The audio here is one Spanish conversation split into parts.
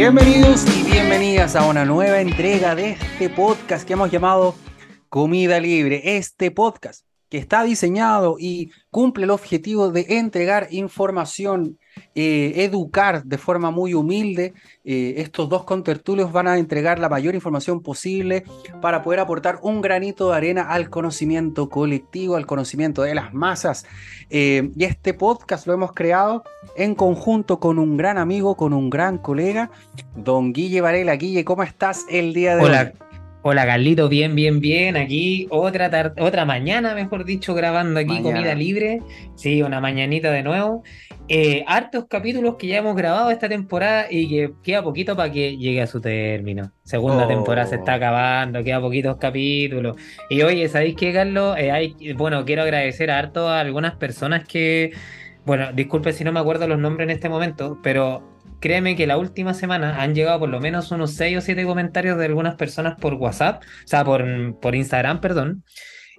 Bienvenidos y bienvenidas a una nueva entrega de este podcast que hemos llamado Comida Libre. Este podcast que está diseñado y cumple el objetivo de entregar información, eh, educar de forma muy humilde. Eh, estos dos contertulios van a entregar la mayor información posible para poder aportar un granito de arena al conocimiento colectivo, al conocimiento de las masas. Eh, y este podcast lo hemos creado en conjunto con un gran amigo, con un gran colega, don Guille Varela. Guille, ¿cómo estás el día de Hola. hoy? Hola Carlito, bien, bien, bien. Aquí otra tar- otra mañana, mejor dicho, grabando aquí Mañana. comida libre. Sí, una mañanita de nuevo. Eh, hartos capítulos que ya hemos grabado esta temporada y que queda poquito para que llegue a su término. Segunda Oh. temporada se está acabando, queda poquitos capítulos. Y oye, ¿sabéis qué, Carlos? Eh, hay- bueno, quiero agradecer a harto a algunas personas que, bueno, disculpe si no me acuerdo los nombres en este momento, pero créeme que la última semana han llegado por lo menos unos 6 o 7 comentarios de algunas personas por WhatsApp, o sea, por, por Instagram, perdón,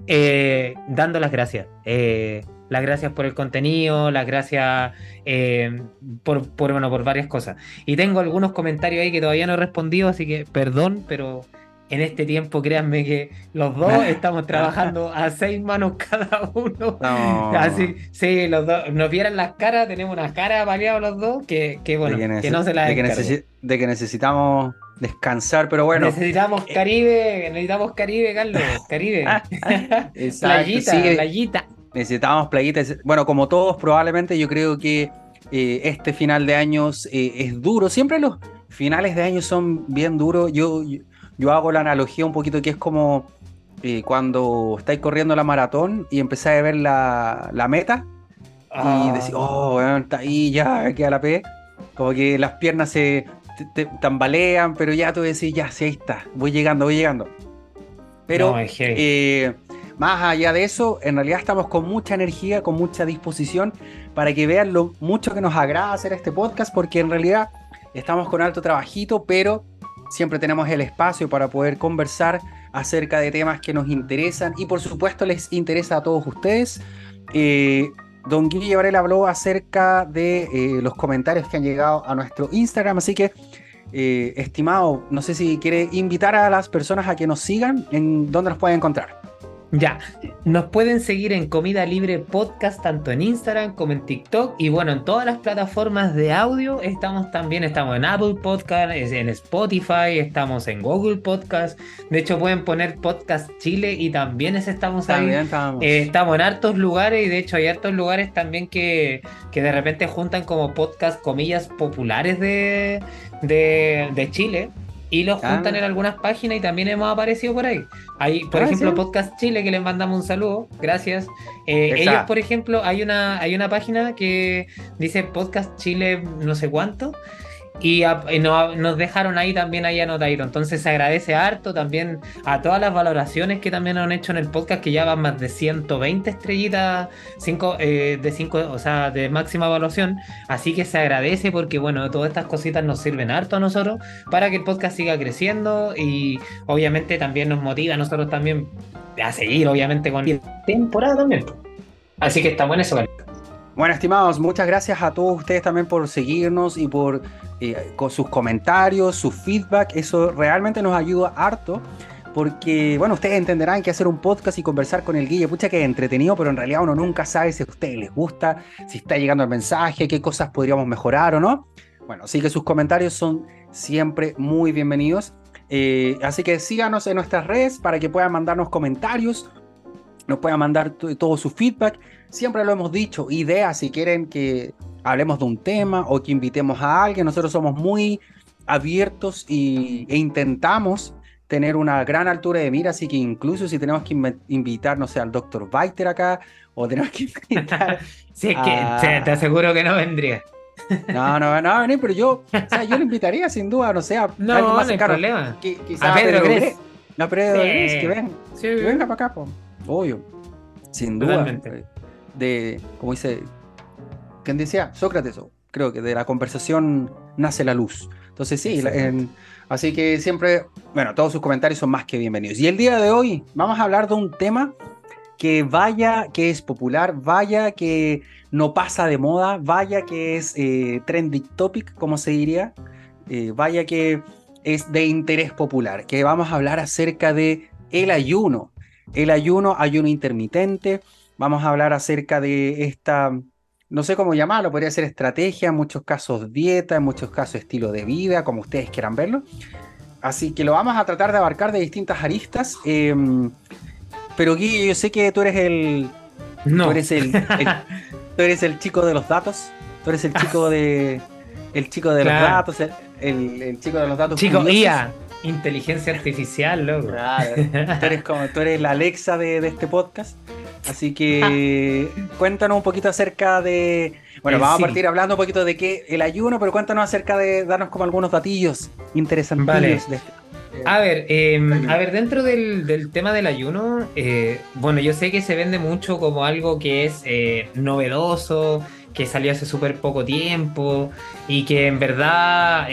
eh, dando las gracias. Eh, las gracias por el contenido, las gracias eh, por, por, bueno, por varias cosas. Y tengo algunos comentarios ahí que todavía no he respondido, así que perdón, pero en este tiempo créanme que los dos estamos trabajando a seis manos cada uno. No. Así, sí, los dos, nos vieran las caras, tenemos unas caras paliados los dos, que, que bueno, que, no se las de que, de que necesitamos descansar, pero bueno. Necesitamos Caribe, necesitamos Caribe, Carlos, Caribe. Exacto, playita, sí, playita. Necesitamos playitas. Bueno, como todos, probablemente yo creo que eh, este final de años eh, es duro. Siempre los finales de año son bien duros. Yo, yo, hago la analogía un poquito que es como eh, cuando estáis corriendo la maratón y empezáis a ver la, la meta y Ah, decís, oh, está ahí, ya queda la P. Como que las piernas se te- te tambalean, pero ya tú decís, ya, sí, ahí está, voy llegando, voy llegando. Pero no, más allá de eso, en realidad estamos con mucha energía, con mucha disposición para que vean lo mucho que nos agrada hacer este podcast, porque en realidad estamos con alto trabajito, pero siempre tenemos el espacio para poder conversar acerca de temas que nos interesan y por supuesto les interesa a todos ustedes. Eh, Don Guille Varela habló acerca de eh, los comentarios que han llegado a nuestro Instagram, así que eh, estimado, no sé si quiere invitar a las personas a que nos sigan, en dónde nos pueden encontrar. Ya, nos pueden seguir en Comida Libre Podcast, tanto en Instagram como en TikTok. Y bueno, en todas las plataformas de audio estamos también, estamos en Apple Podcast, es- en Spotify, estamos en Google Podcast. De hecho, pueden poner Podcast Chile y también ese estamos ahí. Estamos. Eh, estamos en hartos lugares y de hecho hay hartos lugares también que, que de repente juntan como podcast, comillas, populares de, de, de Chile y los Ah. juntan en algunas páginas y también hemos aparecido por ahí. Hay, por Ah, ejemplo, ¿sí? Podcast Chile, que les mandamos un saludo, gracias. Eh, ellos, por ejemplo, hay una, hay una página que dice Podcast Chile no sé cuánto. Y, a- y no- nos dejaron ahí también ahí anotadito. Entonces se agradece harto también a todas las valoraciones que también han hecho en el podcast, que ya van más de 120 estrellitas, cinco, eh, de 5, o sea, de máxima evaluación. Así que se agradece porque, bueno, todas estas cositas nos sirven harto a nosotros para que el podcast siga creciendo y obviamente también nos motiva a nosotros también a seguir, obviamente, con la temporada también. Así que estamos en eso. Bueno, estimados, muchas gracias a todos ustedes también por seguirnos y por eh, con sus comentarios, su feedback. Eso realmente nos ayuda harto. Porque, bueno, ustedes entenderán que hacer un podcast y conversar con el Guille, pucha que es entretenido, pero en realidad uno nunca sabe si a ustedes les gusta, si está llegando el mensaje, qué cosas podríamos mejorar o no. Bueno, así que sus comentarios son siempre muy bienvenidos. Eh, así que síganos en nuestras redes para que puedan mandarnos comentarios, nos puedan mandar to- todo su feedback. Siempre lo hemos dicho, ideas si quieren que hablemos de un tema o que invitemos a alguien. Nosotros somos muy abiertos y, e intentamos tener una gran altura de mira, así que incluso si tenemos que invitar, no sé, al doctor Weiter acá, o tenemos que invitar... Si es que te, aseguro que no vendría. No, no, no va a venir, pero yo, o sea, yo lo invitaría sin duda, no sé, a No, alguien no más hay problema. A Pedro Gres. Gres. No, Pedro Sí. Gres, que venga. Sí, Que venga para acá, po. Obvio. Sin duda. Totalmente. De, como dice, ¿quién decía? Sócrates, o creo que de la conversación nace la luz. Entonces sí, en- así que siempre, bueno, todos sus comentarios son más que bienvenidos. Y el día de hoy vamos a hablar de un tema que vaya que es popular, vaya que no pasa de moda, vaya que es eh, trending topic, como se diría. eh, vaya que es de interés popular, que vamos a hablar acerca de el ayuno. El ayuno, ayuno intermitente. Vamos a hablar acerca de esta, no sé cómo llamarlo, podría ser estrategia, en muchos casos dieta, en muchos casos estilo de vida, como ustedes quieran verlo. Así que lo vamos a tratar de abarcar de distintas aristas. Em, pero Guille, yo sé que tú eres el. No. Tú eres el, tú eres el chico de los datos. Tú eres el chico de. El chico de los datos. El, chico de los datos. Chico, IA. Inteligencia artificial, loco. Claro. Tú eres como, tú eres la Alexa de, de este podcast. Así que cuéntanos un poquito acerca de. Bueno, vamos a partir hablando un poquito de qué el ayuno, pero cuéntanos acerca de darnos como algunos datillos interesantes. Vale. Este, eh, a ver, em, a ver, dentro del, tema del ayuno, eh, bueno, yo sé que se vende mucho como algo que es eh, novedoso, que salió hace súper poco tiempo y que en verdad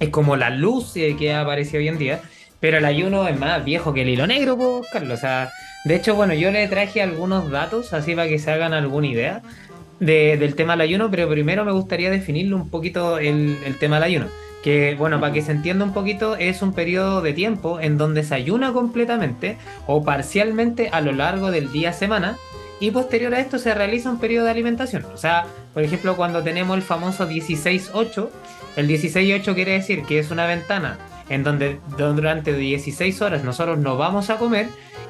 es como la luz que aparece hoy en día, pero el ayuno es más viejo que el hilo negro, pues, Carlos. O sea, de hecho, bueno, yo le traje algunos datos así para que se hagan alguna idea del tema del ayuno, pero primero me gustaría definirlo un poquito el, tema del ayuno. Que, bueno, para que se entienda un poquito, es un periodo de tiempo en donde se ayuna completamente o parcialmente a lo largo del día semana y posterior a esto se realiza un periodo de alimentación. O sea, por ejemplo, cuando tenemos el famoso 16-8, el 16-8 quiere decir que es una ventana en donde durante 16 horas nosotros no vamos a comer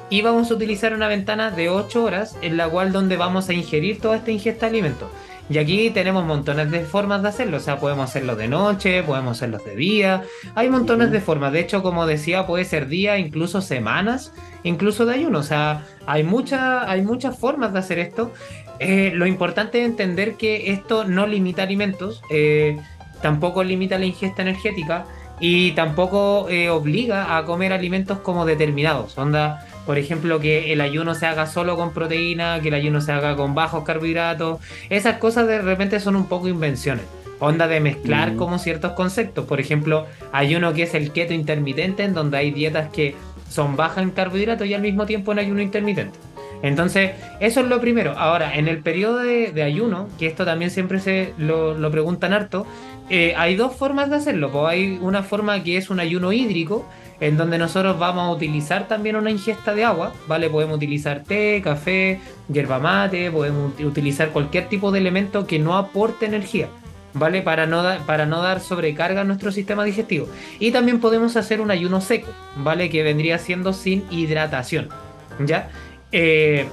y vamos a utilizar una ventana de 8 horas en la cual donde vamos a ingerir toda esta ingesta de alimentos. Y aquí tenemos montones de formas de hacerlo, o sea, podemos hacerlo de noche, podemos hacerlo de día, hay montones de formas, de hecho, como decía, puede ser día, incluso semanas, incluso de ayuno, o sea, hay, mucha, hay muchas formas de hacer esto. Eh, lo importante es entender que esto no limita alimentos, eh, tampoco limita la ingesta energética y tampoco eh, obliga a comer alimentos como determinados, onda por ejemplo, que el ayuno se haga solo con proteína, que el ayuno se haga con bajos carbohidratos. Esas cosas de repente son un poco invenciones. Onda de mezclar mm. como ciertos conceptos. Por ejemplo, hay uno que es el keto intermitente, en donde hay dietas que son bajas en carbohidratos y al mismo tiempo en ayuno intermitente. Entonces, eso es lo primero. Ahora, en el periodo de, ayuno, que esto también siempre se lo, preguntan harto, eh, hay dos formas de hacerlo. Pues hay una forma que es un ayuno hídrico, en donde nosotros vamos a utilizar también una ingesta de agua, ¿vale? Podemos utilizar té, café, yerba mate, podemos utilizar cualquier tipo de elemento que no aporte energía, ¿vale? Para no, para no dar sobrecarga a nuestro sistema digestivo. Y también podemos hacer un ayuno seco, ¿vale? Que vendría siendo sin hidratación, ¿ya? Eh,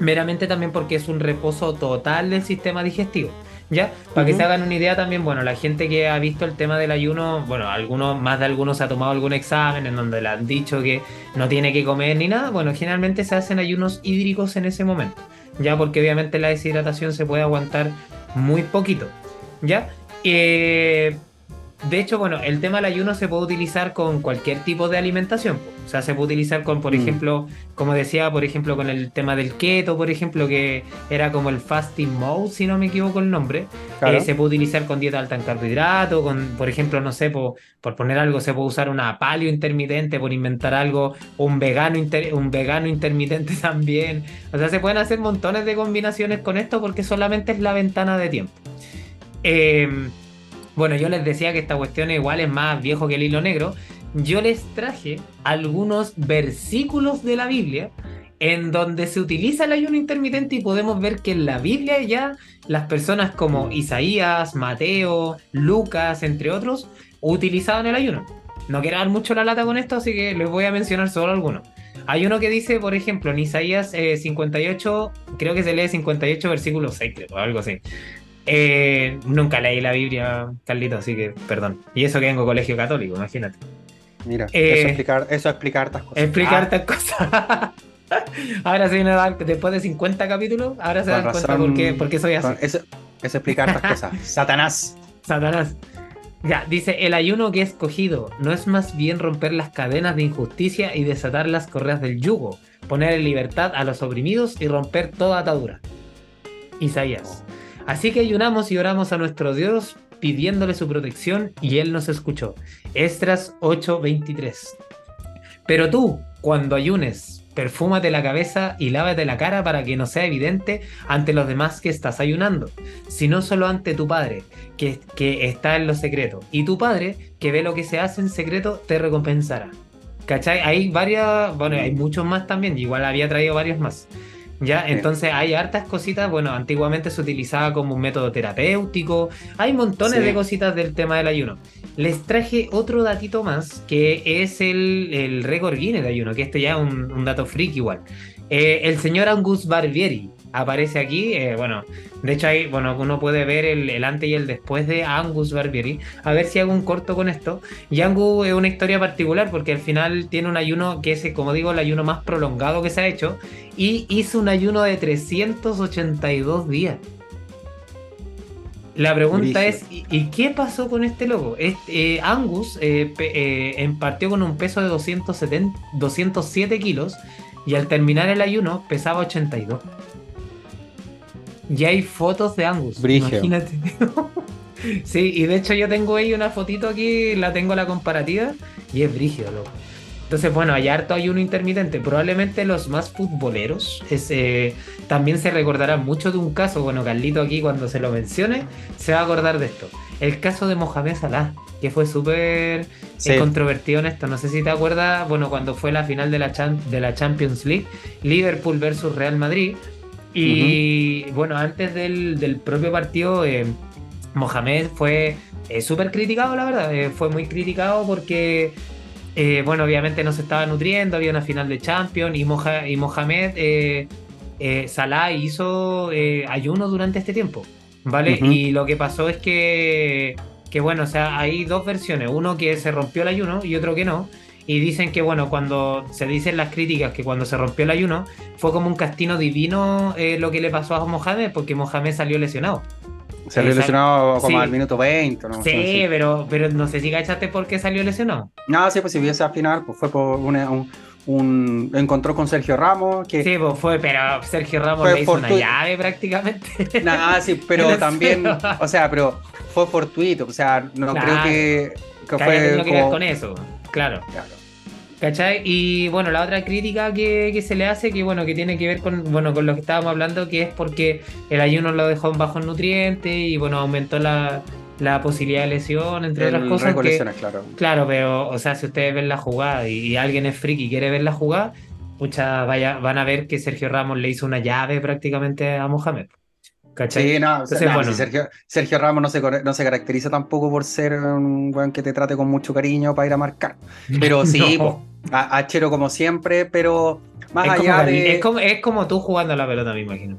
meramente también porque es un reposo total del sistema digestivo. ¿Ya? Para que se hagan una idea también, bueno, la gente que ha visto el tema del ayuno, bueno, algunos, más de algunos ha tomado algún examen en donde le han dicho que no tiene que comer ni nada, bueno, generalmente se hacen ayunos hídricos en ese momento, ¿ya? Porque obviamente la deshidratación se puede aguantar muy poquito, ¿ya? Eh, de hecho, bueno, el tema del ayuno se puede utilizar con cualquier tipo de alimentación. O sea, se puede utilizar con, por mm. ejemplo, como decía, por ejemplo, con el tema del keto, por ejemplo, que era como el fasting mode, si no me equivoco el nombre. Eh, se puede utilizar con dieta alta en carbohidratos, con, por ejemplo, no sé, por, poner algo, se puede usar una paleo intermitente, por inventar algo, un vegano, un vegano intermitente también. O sea, se pueden hacer montones de combinaciones con esto porque solamente es la ventana de tiempo. Eh, bueno, yo les decía que esta cuestión igual es más viejo que el hilo negro. Yo les traje algunos versículos de la Biblia en donde se utiliza el ayuno intermitente y podemos ver que en la Biblia ya las personas como Isaías, Mateo, Lucas, entre otros, utilizaban el ayuno. No quiero dar mucho la lata con esto, así que les voy a mencionar solo algunos. Hay uno que dice, por ejemplo, en Isaías 58, eh, creo que se lee 58 versículos 6, o algo así. Eh, nunca leí la Biblia, Carlito, así que perdón. Y eso que vengo colegio católico, imagínate. Mira, eh, eso, explicar, eso explicar estas cosas. Explicar ah. cosas. ahora se viene a dar, después de 50 capítulos, ahora se dan cuenta por qué, por qué soy así. Eso, eso explicar estas cosas. Satanás. Satanás. Ya, dice, el ayuno que he escogido no es más bien romper las cadenas de injusticia y desatar las correas del yugo, poner en libertad a los oprimidos y romper toda atadura. Isaías. Así que ayunamos y oramos a nuestro Dios pidiéndole su protección y Él nos escuchó. Estras 8:23. Pero tú, cuando ayunes, perfúmate la cabeza y lávate la cara para que no sea evidente ante los demás que estás ayunando, sino solo ante tu Padre, que, que está en lo secreto. Y tu Padre, que ve lo que se hace en secreto, te recompensará. ¿Cachai? Hay varias, bueno, hay muchos más también, igual había traído varios más. Ya, entonces hay hartas cositas, bueno, antiguamente se utilizaba como un método terapéutico, hay montones de cositas del tema del ayuno. Les traje otro datito más, que es el, el récord Guinness de ayuno, que este ya es un, dato freak igual. Eh, el señor Angus Barbieri, aparece aquí. Eh, bueno, de hecho ahí, bueno, uno puede ver el, antes y el después de Angus Barbieri. A ver si hago un corto con esto. Y Angus es una historia particular porque al final tiene un ayuno que es, como digo, el ayuno más prolongado que se ha hecho. Y hizo un ayuno de 382 días. La pregunta es, ¿y, qué pasó con este loco? Este, eh, Angus eh, eh, partió con un peso de 270, 207 kilos y al terminar el ayuno pesaba 82. Y hay fotos de Angus. Imagínate. sí, y de hecho yo tengo ahí una fotito aquí, la tengo la comparativa, y es brígido, loco. Entonces, bueno, hay harto ayuno intermitente. Probablemente los más futboleros eh, también se recordarán mucho de un caso. Bueno, Carlito aquí cuando se lo mencione, se va a acordar de esto. El caso de Mohamed Salah, que fue súper eh, controvertido en esto. No sé si te acuerdas, bueno, cuando fue la final de la, de la Champions League, Liverpool versus Real Madrid y bueno, antes del, propio partido, eh, Mohamed fue eh, súper criticado, la verdad. Eh, fue muy criticado porque, bueno, obviamente no se estaba nutriendo, había una final de Champions y, y Mohamed, Salah hizo ayuno durante este tiempo, ¿vale? Y lo que pasó es que, que, bueno, o sea, hay dos versiones, uno que se rompió el ayuno y otro que no. Y dicen que, bueno, cuando se dicen las críticas que cuando se rompió el ayuno, fue como un castigo divino eh, lo que le pasó a Mohamed, porque Mohamed salió lesionado. Salió lesionado como al minuto 20, ¿no? Sí, pero, pero no sé si cachaste por qué salió lesionado. No, sí, pues si viese al final, pues fue por un, un, encontró con Sergio Ramos. Que sí, pues fue, pero Sergio Ramos le hizo una llave prácticamente. Nada, sí, pero también, o sea, pero fue fortuito, o sea, no creo que, que, fue. Como... que ver con eso, claro. claro. ¿Cachai? Y bueno, la otra crítica que, se le hace, que bueno, que tiene que ver con, bueno, con lo que estábamos hablando, que es porque el ayuno lo dejó en bajos nutrientes y bueno, aumentó la, posibilidad de lesión, entre otras cosas. claro. Claro, pero, o sea, si ustedes ven la jugada y, alguien es friki y quiere ver la jugada, pucha, vaya, van a ver que Sergio Ramos le hizo una llave prácticamente a Mohamed. Sí, no, Sergio, Ramos no se, no se caracteriza tampoco por ser un weón que te trate con mucho cariño para ir a marcar. Pero sí, a, Chero como siempre, pero más allá de. Es como, tú jugando a la pelota, me imagino.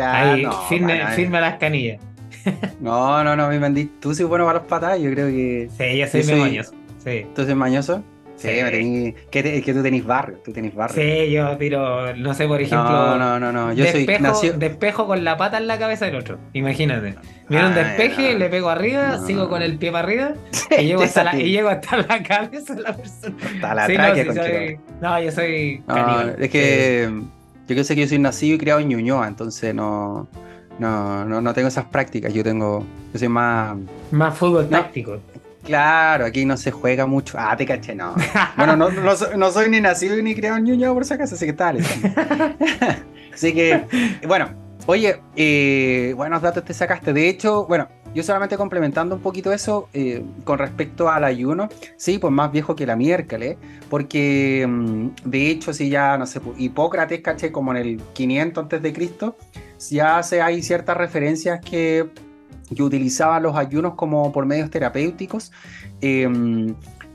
Ahí, firme, las canillas. no, no, no, mi mandí. Tú sí bueno para las patadas, yo creo que. Sí, yo soy, mañoso. Sí. ¿Tú eres mañoso? Sí, que, que, tú tenés barrio, tú tenés barrio. Sí, yo tiro, no sé, por ejemplo. No, no, no, no. Yo despejo, soy despejo con la pata en la cabeza del otro. Imagínate. Mira un despeje, le pego arriba, sigo con el pie para arriba y, llego hasta la, y, llego hasta la, cabeza de la persona. Hasta la sí, no, no, yo soy caníbal. Es que yo sé que yo soy nacido y criado en Ñuñoa, entonces no. No, no, no tengo esas prácticas. Yo tengo. Yo soy más. Más fútbol táctico. Claro, aquí no se juega mucho. Ah, te caché, no. bueno, no, no, soy ni nacido ni criado en Ñuñoa por si acaso, así que tal. así que, bueno, oye, eh, buenos datos te sacaste. De hecho, bueno, yo solamente complementando un poquito eso eh, con respecto al ayuno, sí, pues más viejo que la miércoles, porque mm, de hecho, si ya, no sé, pues, Hipócrates, caché, como en el 500 antes de Cristo, ya se, hay ciertas referencias que que utilizaban los ayunos como por medios terapéuticos. Em,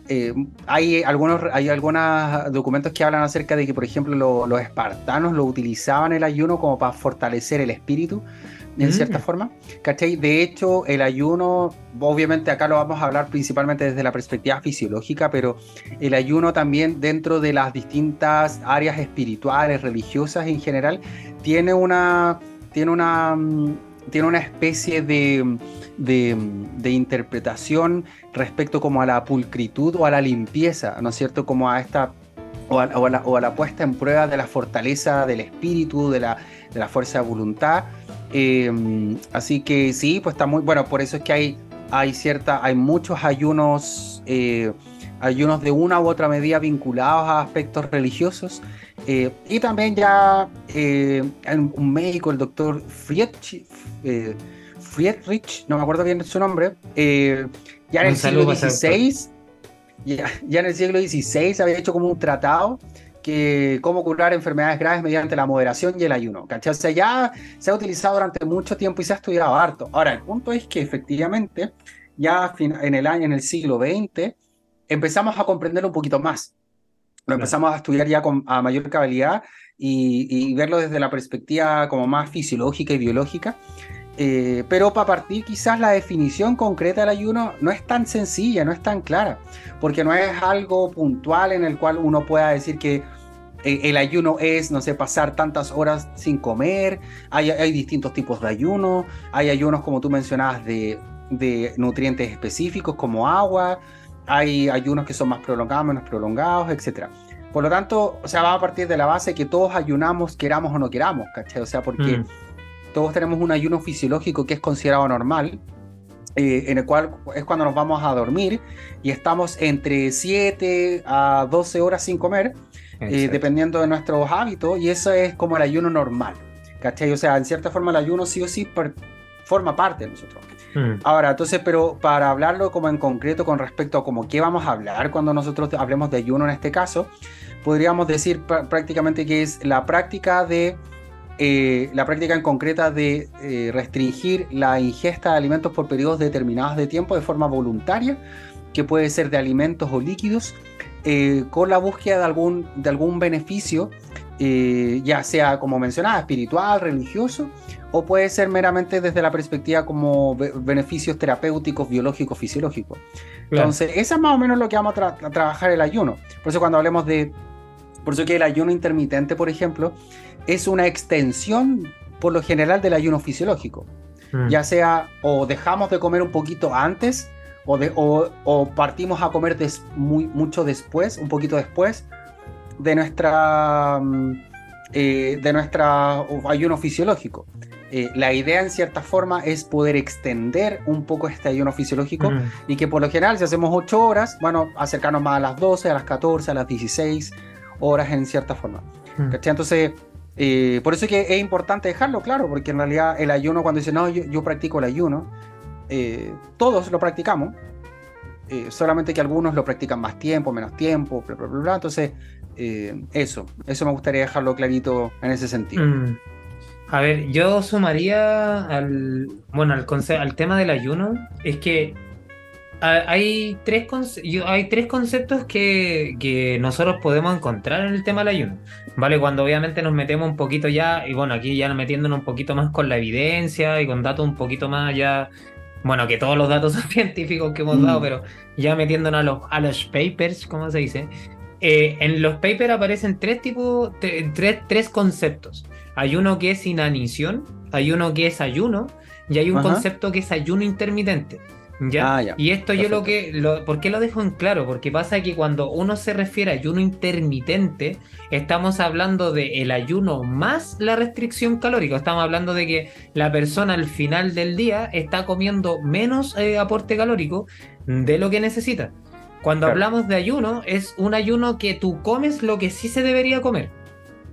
eh, hay algunos hay algunos documentos que hablan acerca de que, por ejemplo, los espartanos lo utilizaban el ayuno como para fortalecer el espíritu, en cierta mm. forma. ¿Cachai? De hecho, el ayuno, obviamente acá lo vamos a hablar principalmente desde la perspectiva fisiológica, pero el ayuno también dentro de las distintas áreas espirituales, religiosas en general, tiene una, tiene una, mm, tiene una especie de, de, interpretación respecto como a la pulcritud o a la limpieza, ¿no es cierto? Como a esta o a, la, puesta en prueba de la fortaleza del espíritu, de la, de la fuerza de voluntad. Eh, así que sí, pues está muy bueno. Por eso es que hay, hay cierta, hay muchos ayunos, eh, ayunos de una u otra medida vinculados a aspectos religiosos Eh, y también ya eh, un médico, el doctor Friedrich, eh, Friedrich, no me acuerdo bien su nombre, ya en el siglo XVI, ya, ya, en el siglo XVI había hecho como un tratado que cómo curar enfermedades graves mediante la moderación y el ayuno. ¿cachai? O sea, ya se ha utilizado durante mucho tiempo y se ha estudiado harto. Ahora, el punto es que efectivamente, ya en el año, en el siglo XX, empezamos a comprender un poquito más. Lo empezamos a estudiar ya con, a mayor cabalidad y, verlo desde la perspectiva como más fisiológica y biológica. Eh, pero para partir quizás la definición concreta del ayuno no es tan sencilla, no es tan clara, porque no es algo puntual en el cual uno pueda decir que eh, el ayuno es, no sé, pasar tantas horas sin comer, hay, hay distintos tipos de ayuno, hay ayunos como tú mencionabas de, de nutrientes específicos como agua, hay ayunos que son más prolongados, menos prolongados, etc. Por lo tanto, o sea, va a partir de la base que todos ayunamos, queramos o no queramos, ¿cachai? O sea, porque mm. todos tenemos un ayuno fisiológico que es considerado normal, eh, en el cual es cuando nos vamos a dormir y estamos entre 7 a 12 horas sin comer, eh, dependiendo de nuestros hábitos, y eso es como el ayuno normal, ¿cachai? O sea, en cierta forma el ayuno sí o sí forma parte de nosotros. Mm. Ahora, entonces, pero para hablarlo como en concreto con respecto a como qué vamos a hablar cuando nosotros hablemos de ayuno en este caso, podríamos decir prácticamente que es la práctica de eh, la práctica en concreta de eh, restringir la ingesta de alimentos por periodos determinados de tiempo de forma voluntaria, que puede ser de alimentos o líquidos, eh, con la búsqueda de algún, de algún beneficio, ya sea como mencionaba, espiritual, religioso, o puede ser meramente desde la perspectiva como beneficios terapéuticos, biológicos, fisiológicos. Entonces, eso es más o menos lo que vamos a, trabajar el ayuno. Por eso cuando hablemos de... Por eso que el ayuno intermitente, por ejemplo, es una extensión, por lo general, del ayuno fisiológico. Mm. Ya sea o dejamos de comer un poquito antes o, de, o, partimos a comer muy, mucho después, un poquito después de nuestra... Mm, eh, de nuestra ayuno fisiológico. Eh, la idea en cierta forma es poder extender un poco este ayuno fisiológico y que por lo general si hacemos 8 horas, bueno, acercarnos más a las 12, a las 14, a las 16 horas en cierta forma. Entonces, eh, por eso es que es importante dejarlo claro, porque en realidad el ayuno cuando dice, no, yo, practico el ayuno, eh, todos lo practicamos, solamente que algunos lo practican más tiempo, menos tiempo, bla, bla, bla, Entonces, eso, eso me gustaría dejarlo clarito en ese sentido. Mm. A ver, yo sumaría al, bueno, al, al tema del ayuno, es que hay tres, hay tres conceptos que, que, nosotros podemos encontrar en el tema del ayuno, ¿vale? Cuando obviamente nos metemos un poquito ya, y bueno, aquí ya metiéndonos un poquito más con la evidencia y con datos un poquito más ya, bueno, que todos los datos son científicos que hemos dado, mm. pero ya metiéndonos a los, a los papers, ¿cómo se dice? Eh, en los papers aparecen tres tipos, tres, tres conceptos. Hay uno que es inanición, hay uno que es ayuno y hay un concepto que es ayuno intermitente. ¿ya? Ah, y esto yo lo que... Lo, ¿Por qué lo dejo en claro? Porque pasa que cuando uno se refiere a ayuno intermitente, estamos hablando de el ayuno más la restricción calórica. Estamos hablando de que la persona al final del día está comiendo menos eh, aporte calórico de lo que necesita. Cuando hablamos de ayuno, es un ayuno que tú comes lo que sí se debería comer.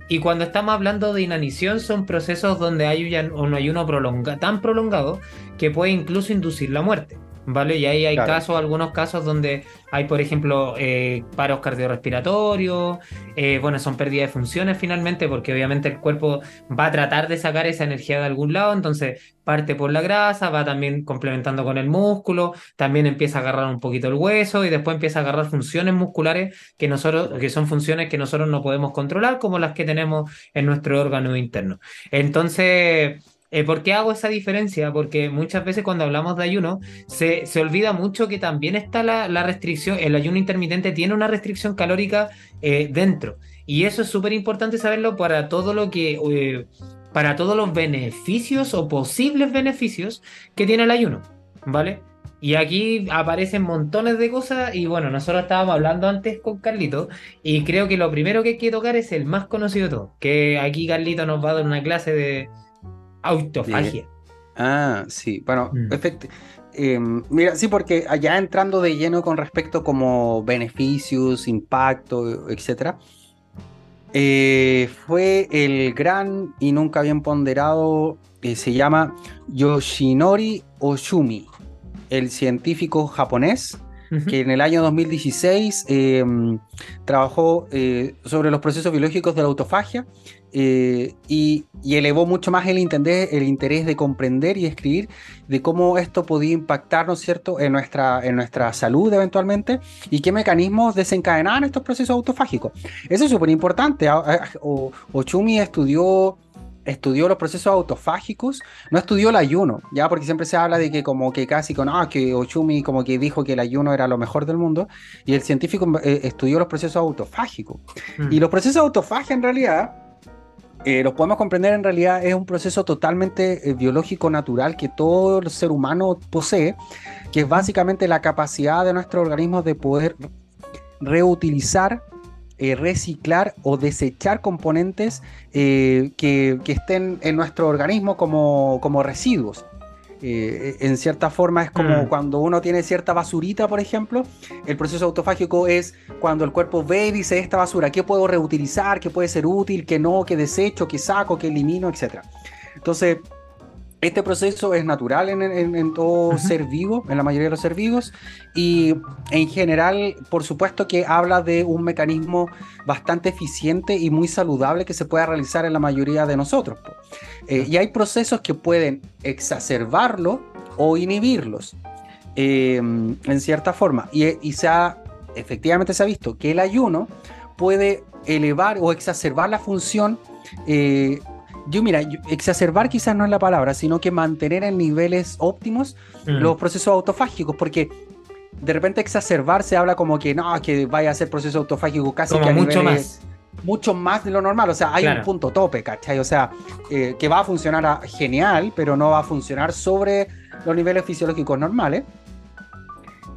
Y cuando estamos hablando de inanición, son procesos donde hay un ayuno prolonga, tan prolongado que puede incluso inducir la muerte. ¿Vale? Y ahí hay casos, algunos casos donde hay, por ejemplo, eh, paros cardiorrespiratorios, eh, bueno, son pérdidas de funciones finalmente, porque obviamente el cuerpo va a tratar de sacar esa energía de algún lado, entonces parte por la grasa, va también complementando con el músculo, también empieza a agarrar un poquito el hueso y después empieza a agarrar funciones musculares que nosotros, que son funciones que nosotros no podemos controlar, como las que tenemos en nuestro órgano interno. Entonces, eh, ¿Por qué hago esa diferencia? Porque muchas veces cuando hablamos de ayuno se, se olvida mucho que también está la, la, restricción, el ayuno intermitente tiene una restricción calórica eh, dentro. Y eso es súper importante saberlo para todo lo que... Eh, para todos los beneficios o posibles beneficios que tiene el ayuno, ¿vale? Y aquí aparecen montones de cosas y bueno, nosotros estábamos hablando antes con Carlito y creo que lo primero que hay que tocar es el más conocido de todo, que aquí Carlito nos va a dar una clase de, Autofagia. Ah, sí. Bueno, mm. em, mira, sí, porque allá entrando de lleno con respecto como beneficios, impacto, etcétera. Eh, fue el gran y nunca bien ponderado, eh, se llama Yoshinori Oshumi, el científico japonés que en el año 2016 em, trabajó eh, sobre los procesos biológicos de la autofagia eh, y, elevó mucho más el, el interés de comprender y escribir de cómo esto podía impactar, ¿no es cierto?, en nuestra, en nuestra salud eventualmente y qué mecanismos desencadenaban estos procesos autofágicos. Eso es súper importante. Ochumi estudió estudió los procesos autofágicos, no estudió el ayuno, ya porque siempre se habla de que como que casi con, ah, que Ochumi como que dijo que el ayuno era lo mejor del mundo, y el científico eh, estudió los procesos autofágicos. Mm. Y los procesos autofágicos en realidad, eh, los podemos comprender en realidad, es un proceso totalmente eh, biológico natural que todo el ser humano posee, que es básicamente la capacidad de nuestro organismo de poder reutilizar eh, reciclar o desechar componentes eh, que, estén en nuestro organismo como, como residuos. Eh, en cierta forma es como mm. cuando uno tiene cierta basurita, por ejemplo, el proceso autofágico es cuando el cuerpo ve y dice esta basura, ¿qué puedo reutilizar? ¿Qué puede ser útil? ¿Qué no? ¿Qué desecho? ¿Qué saco? ¿Qué elimino? Etcétera. Entonces, este proceso es natural en, todo ser vivo, en la mayoría de los ser vivos, y en general, por supuesto que habla de un mecanismo bastante eficiente y muy saludable que se puede realizar en la mayoría de nosotros. Eh, y hay procesos que pueden exacerbarlo o inhibirlos, em, en cierta forma. Y, se ha, efectivamente se ha visto que el ayuno puede elevar o exacerbar la función eh, yo mira, exacerbar quizás no es la palabra, sino que mantener en niveles óptimos mm. los procesos autofágicos, porque de repente exacerbar se habla como que no, que vaya a ser proceso autofágico casi que a mucho más. Mucho más de lo normal, o sea, hay un punto tope, ¿cachai? O sea, eh, que va a funcionar genial, pero no va a funcionar sobre los niveles fisiológicos normales.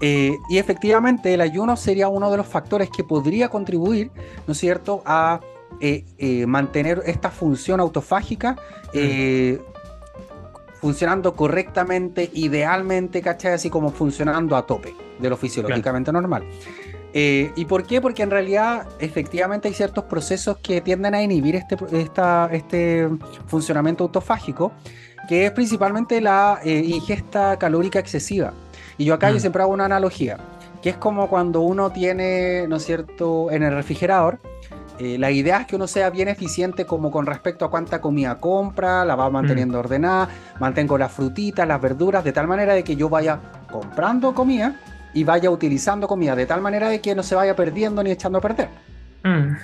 Eh, y efectivamente el ayuno sería uno de los factores que podría contribuir, ¿no es cierto?, a eh, eh, mantener esta función autofágica eh, funcionando correctamente, idealmente, ¿cachai? Así como funcionando a tope de lo fisiológicamente normal. ¿Y por qué? Porque en realidad efectivamente hay ciertos procesos que tienden a inhibir este, este funcionamiento autofágico, que es principalmente la ingesta calórica excesiva. Y yo acá yo mm. siempre hago una analogía, que es como cuando uno tiene, ¿no es cierto?, en el refrigerador, eh, la idea es que uno sea bien eficiente como con respecto a cuánta comida compra, la va manteniendo mm. ordenada, mantengo las frutitas, las verduras, de tal manera de que yo vaya comprando comida y vaya utilizando comida, de tal manera de que no se vaya perdiendo ni echando a perder. Mm.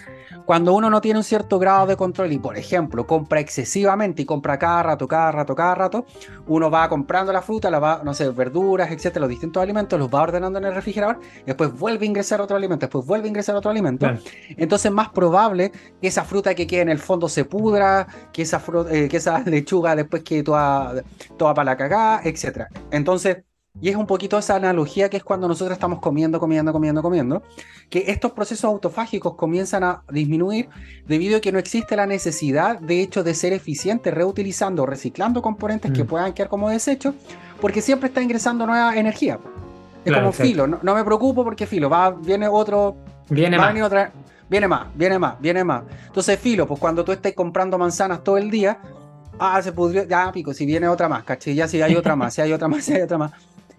Cuando uno no tiene un cierto grado de control y, por ejemplo, compra excesivamente y compra cada rato, cada rato, cada rato, uno va comprando la fruta, la va, no sé, verduras, etcétera, los distintos alimentos, los va ordenando en el refrigerador, y después vuelve a ingresar otro alimento, después vuelve a ingresar otro alimento. Entonces es más probable que esa fruta que quede en el fondo se pudra, que esa, eh, que esa lechuga después quede toda, toda para la cagada, etcétera. Entonces, y es un poquito esa analogía que es cuando nosotros estamos comiendo, comiendo, comiendo, comiendo, que estos procesos autofágicos comienzan a disminuir debido a que no existe la necesidad, de hecho, de ser eficiente reutilizando, reciclando componentes que mm. puedan quedar como desechos, porque siempre está ingresando nueva energía. Es como filo, no, me preocupo porque filo, va, viene otro, viene más. Otra, viene más, viene más, viene más. Entonces, filo, pues cuando tú estés comprando manzanas todo el día, ah, se pudrió, ya pico, si viene otra más, ¿cachai? Ya si hay otra más, si hay otra más, si hay otra más.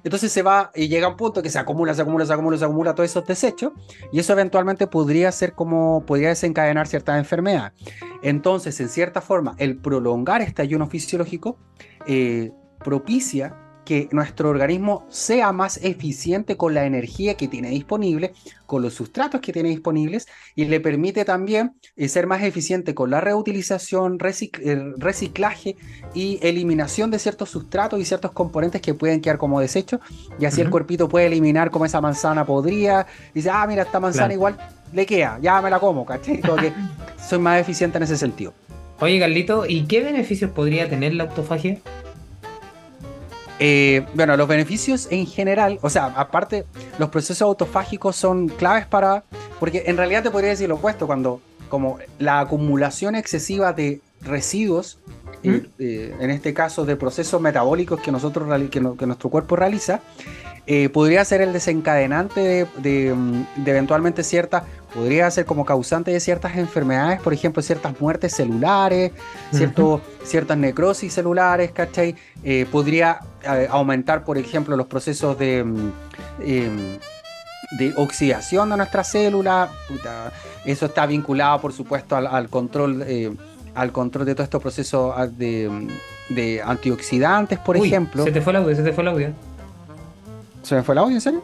Entonces se va y llega un punto que se acumula, se acumula, se acumula, se acumula todos esos desechos y eso eventualmente podría ser como, podría desencadenar cierta enfermedad. Entonces, en cierta forma, el prolongar este ayuno fisiológico eh, propicia que nuestro organismo sea más eficiente con la energía que tiene disponible, con los sustratos que tiene disponibles y le permite también eh, ser más eficiente con la reutilización, eh, reciclaje y eliminación de ciertos sustratos y ciertos componentes que pueden quedar como desechos y así el cuerpito puede eliminar como esa manzana podría y dice, ah, mira, esta manzana igual le queda, ya me la como, ¿cachai? que soy más eficiente en ese sentido. Oye, Carlito, ¿y qué beneficios podría tener la autofagia? Eh, bueno, los beneficios en general, o sea, aparte, los procesos autofágicos son claves para, porque en realidad te podría decir lo opuesto, cuando como la acumulación excesiva de residuos, eh, ¿Mm? eh, en este caso de procesos metabólicos que, nosotros, que, nuestro cuerpo realiza, podría ser el desencadenante de, mm, de, eventualmente ciertas podría ser como causante de ciertas enfermedades, por ejemplo, ciertas muertes celulares, cierto, ciertas necrosis celulares, ¿cachai? Eh, podría eh, aumentar, por ejemplo, los procesos de, mm, em, de oxidación de nuestra célula. eso está vinculado, por supuesto, al, control. Eh, al control de todos estos procesos ah, de, antioxidantes, por ejemplo. Se te fue el audio, se te fue el audio. ¿Se me fue el audio, en serio?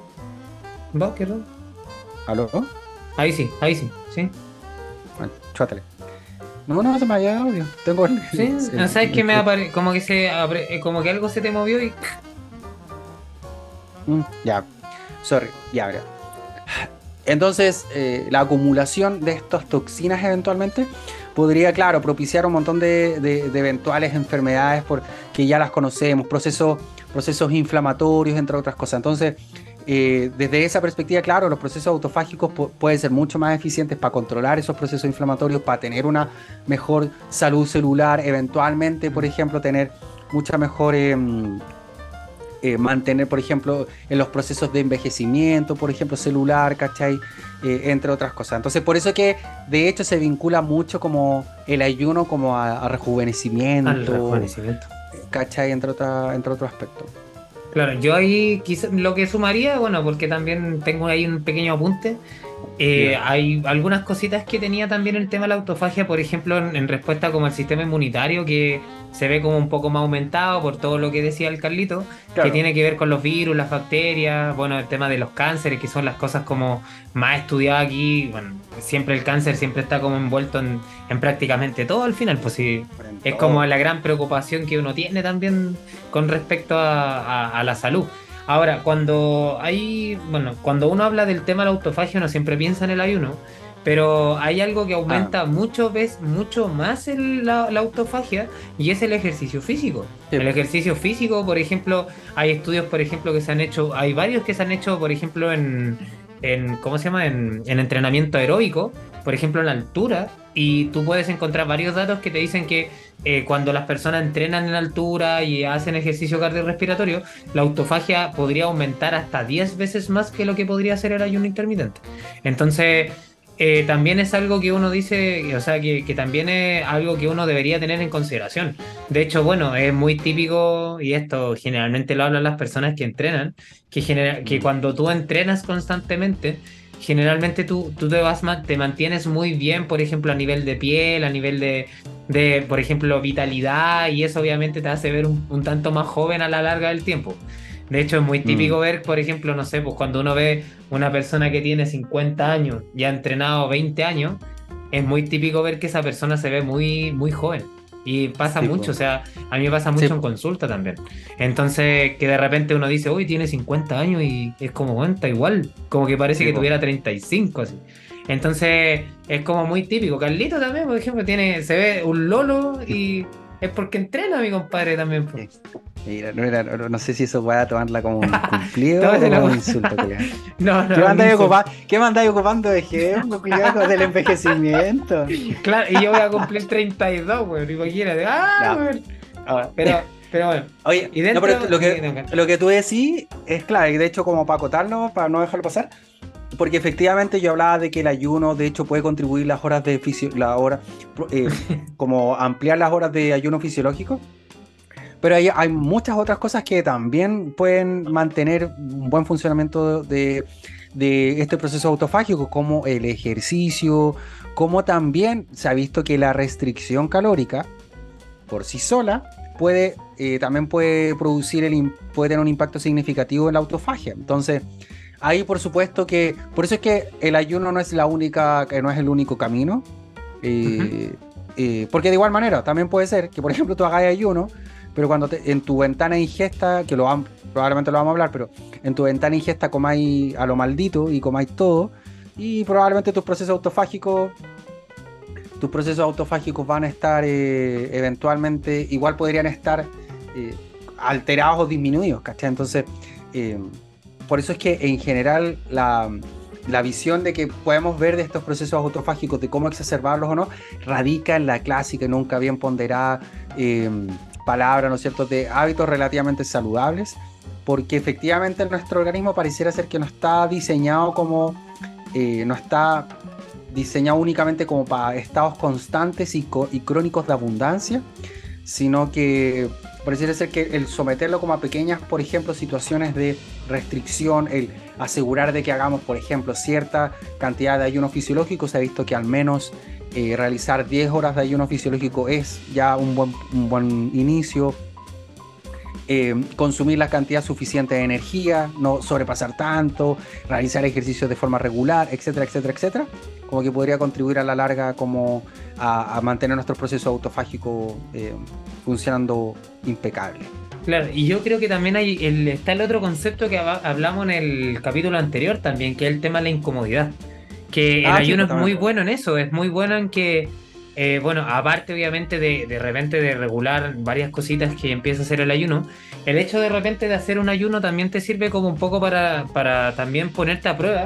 ¿Vos qué ¿Aló? Ahí sí, ahí sí, sí. Bueno, chúatale. No, no, se me ha llegado el audio. Tengo el. Sí, no sabes que me apare... como que se. Eh, como que algo se te movió y. Mm, ya. Sorry, ya, verá. Entonces, eh, la acumulación de estas toxinas eventualmente podría, claro, propiciar un montón de, de, eventuales enfermedades porque ya las conocemos, procesos, procesos inflamatorios, entre otras cosas. Entonces, eh, desde esa perspectiva, claro, los procesos autofágicos pueden ser mucho más eficientes para controlar esos procesos inflamatorios, para tener una mejor salud celular, eventualmente, por ejemplo, tener mucha mejor... Em, eh, mantener, por ejemplo, en los procesos de envejecimiento, por ejemplo, celular, ¿cachai? Eh, entre otras cosas. Entonces, por eso que de hecho se vincula mucho como el ayuno como a, rejuvenecimiento. Al rejuvenecimiento. ¿Cachai? Entre, otra, entre otros aspectos. Claro, yo ahí lo que sumaría, bueno, porque también tengo ahí un pequeño apunte. Eh, hay algunas cositas que tenía también el tema de la autofagia, por ejemplo, en, respuesta como al sistema inmunitario, que se ve como un poco más aumentado por todo lo que decía el Carlito, que tiene que ver con los virus, las bacterias, bueno, el tema de los cánceres, que son las cosas como más estudiadas aquí. Bueno, siempre el cáncer siempre está como envuelto en, prácticamente todo al final, pues sí, es como la gran preocupación que uno tiene también con respecto a la salud. Ahora, cuando hay, bueno, cuando uno habla del tema del autofagio, uno siempre piensa en el ayuno, pero hay algo que aumenta ah. mucho, ves, mucho más la, autofagia y es el ejercicio físico. El ejercicio físico, por ejemplo, hay estudios, por ejemplo, que se han hecho, hay varios que se han hecho, por ejemplo, en, en ¿cómo se llama? En, en entrenamiento aeróbico, por ejemplo, la altura, y tú puedes encontrar varios datos que te dicen que eh, cuando las personas entrenan en altura y hacen ejercicio cardiorrespiratorio, la autofagia podría aumentar hasta 10 veces más que lo que podría hacer el ayuno intermitente. Entonces, eh, también es algo que uno dice, o sea, que, también es algo que uno debería tener en consideración. De hecho, bueno, es muy típico, y esto generalmente lo hablan las personas que entrenan, que, que cuando tú entrenas constantemente, generalmente tú, tú te, vas, te mantienes muy bien, por ejemplo, a nivel de piel, a nivel de, de por ejemplo, vitalidad, y eso obviamente te hace ver un, tanto más joven a la larga del tiempo. De hecho, es muy mm. típico ver, por ejemplo, no sé, pues cuando uno ve una persona que tiene 50 años y ha entrenado 20 años, es muy típico ver que esa persona se ve muy, muy joven. Y pasa mucho, o sea, a mí me pasa mucho en consulta también. Entonces, que de repente uno dice, uy, tiene 50 años y es como cuenta igual, como que parece que tuviera 35, así. Entonces, es como muy típico. Carlito también, por ejemplo, tiene, se ve un lolo y es porque entrena mi compadre también. Mira, no, no, sé si eso voy a tomarla como un cumplido o como un insulto. no, no, ¿Qué mandáis ocupando, de ejemplo, cuidado del envejecimiento? Claro, y yo voy a cumplir 32, güey, imagínate. Ah. Pero, pero bueno. Oye, y dentro, pero lo, que, lo que tú decís es claro, y de hecho, como para acotarlo, para no dejarlo pasar, porque efectivamente yo hablaba de que el ayuno, de hecho, puede contribuir las horas de la hora, eh, como ampliar las horas de ayuno fisiológico. Pero hay, hay, muchas otras cosas que también pueden mantener un buen funcionamiento de, este proceso autofágico, como el ejercicio, como también se ha visto que la restricción calórica por sí sola puede eh, también puede producir el puede tener un impacto significativo en la autofagia. Entonces, ahí por supuesto que por eso es que el ayuno no es la única que no es el único camino. Eh, eh, porque de igual manera también puede ser que por ejemplo tú hagas ayuno pero cuando en tu ventana ingesta, que lo probablemente lo vamos a hablar, pero en tu ventana ingesta comáis a lo maldito y comáis todo, y probablemente tus procesos autofágicos, tus procesos autofágicos van a estar eh, eventualmente, igual podrían estar eh, alterados o disminuidos, ¿cachai? Entonces, eh, por eso es que en general la, la visión de que podemos ver de estos procesos autofágicos, de cómo exacerbarlos o no, radica en la clásica y nunca bien ponderada palabra, ¿no es cierto?, de hábitos relativamente saludables, porque efectivamente nuestro organismo pareciera ser que no está diseñado como, eh, no está diseñado únicamente como para estados constantes y, crónicos de abundancia, sino que pareciera ser que el someterlo como a pequeñas, por ejemplo, situaciones de restricción, el asegurar de que hagamos, por ejemplo, cierta cantidad de ayuno fisiológico, se ha visto que al menos eh, realizar 10 horas de ayuno fisiológico es ya un buen, un buen inicio. Eh, consumir la cantidad suficiente de energía, no sobrepasar tanto, realizar ejercicios de forma regular, etcétera, etcétera, etcétera, como que podría contribuir a la larga como a, mantener nuestro proceso autofágico eh, funcionando impecable. Claro, y yo creo que también hay el, está el otro concepto que hablamos en el capítulo anterior también, que es el tema de la incomodidad. Que el ah, ayuno es muy bueno en eso, es muy bueno en que eh, bueno, aparte obviamente de, de repente de regular varias cositas que empieza a hacer el ayuno, el hecho de repente de hacer un ayuno también te sirve como un poco para, para también ponerte a prueba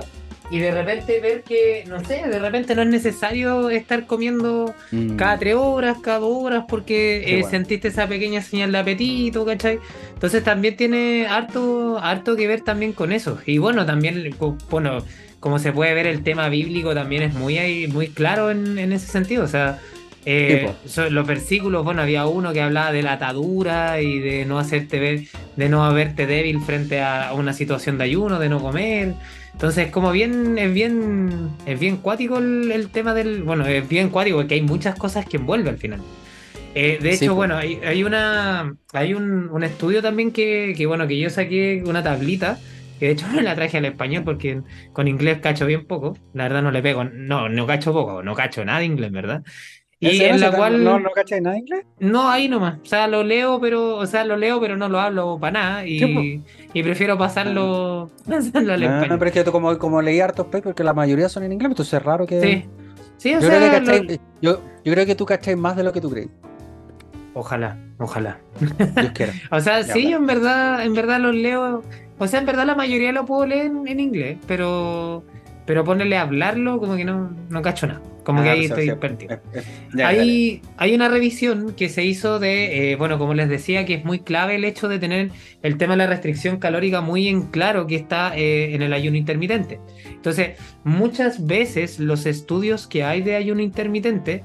y de repente ver que, no sé, de repente no es necesario estar comiendo mm. cada tres horas, cada dos horas, porque eh, sentiste esa pequeña señal de apetito, ¿cachai? Entonces también tiene harto, harto que ver también con eso. Y bueno, también, bueno, como se puede ver, el tema bíblico también es muy, muy claro en, ese sentido. O sea, eh, los versículos, bueno, había uno que hablaba de la atadura y de no hacerte ver, de no verte débil frente a una situación de ayuno, de no comer. Entonces, como bien, es bien, es bien cuático el, tema del, bueno, es bien cuático porque hay muchas cosas que envuelve al final. Eh, de hecho, bueno, hay, hay, una, hay un, un estudio también que, que, bueno, que yo saqué una tablita que de hecho no la traje al español porque con inglés cacho bien poco. La verdad no le pego, no, no cacho poco, no cacho nada de inglés, ¿verdad? Y en la cual. ¿No, no cachas nada inglés? No, ahí nomás. O sea, lo leo, pero, o sea, lo leo, pero no lo hablo para nada. Y, y prefiero pasarlo, pasarlo al español. No, pero es que como, como leí hartos papers, que la mayoría son en inglés, entonces es raro que. Sí. Sí, o yo, sea, creo que yo, yo, creo que tú cacháis más de lo que tú crees. Ojalá, ojalá. Dios quiera. o sea, sí, en verdad, en verdad los leo o sea, en verdad la mayoría lo puedo leer en, inglés, pero pero ponerle a hablarlo como que no, no cacho nada. Como que ah, ahí estoy perdido. Eh, eh, hay, hay, una revisión que se hizo de, eh, bueno, como les decía, que es muy clave el hecho de tener el tema de la restricción calórica muy en claro que está en el ayuno intermitente. Entonces, muchas veces los estudios que hay de ayuno intermitente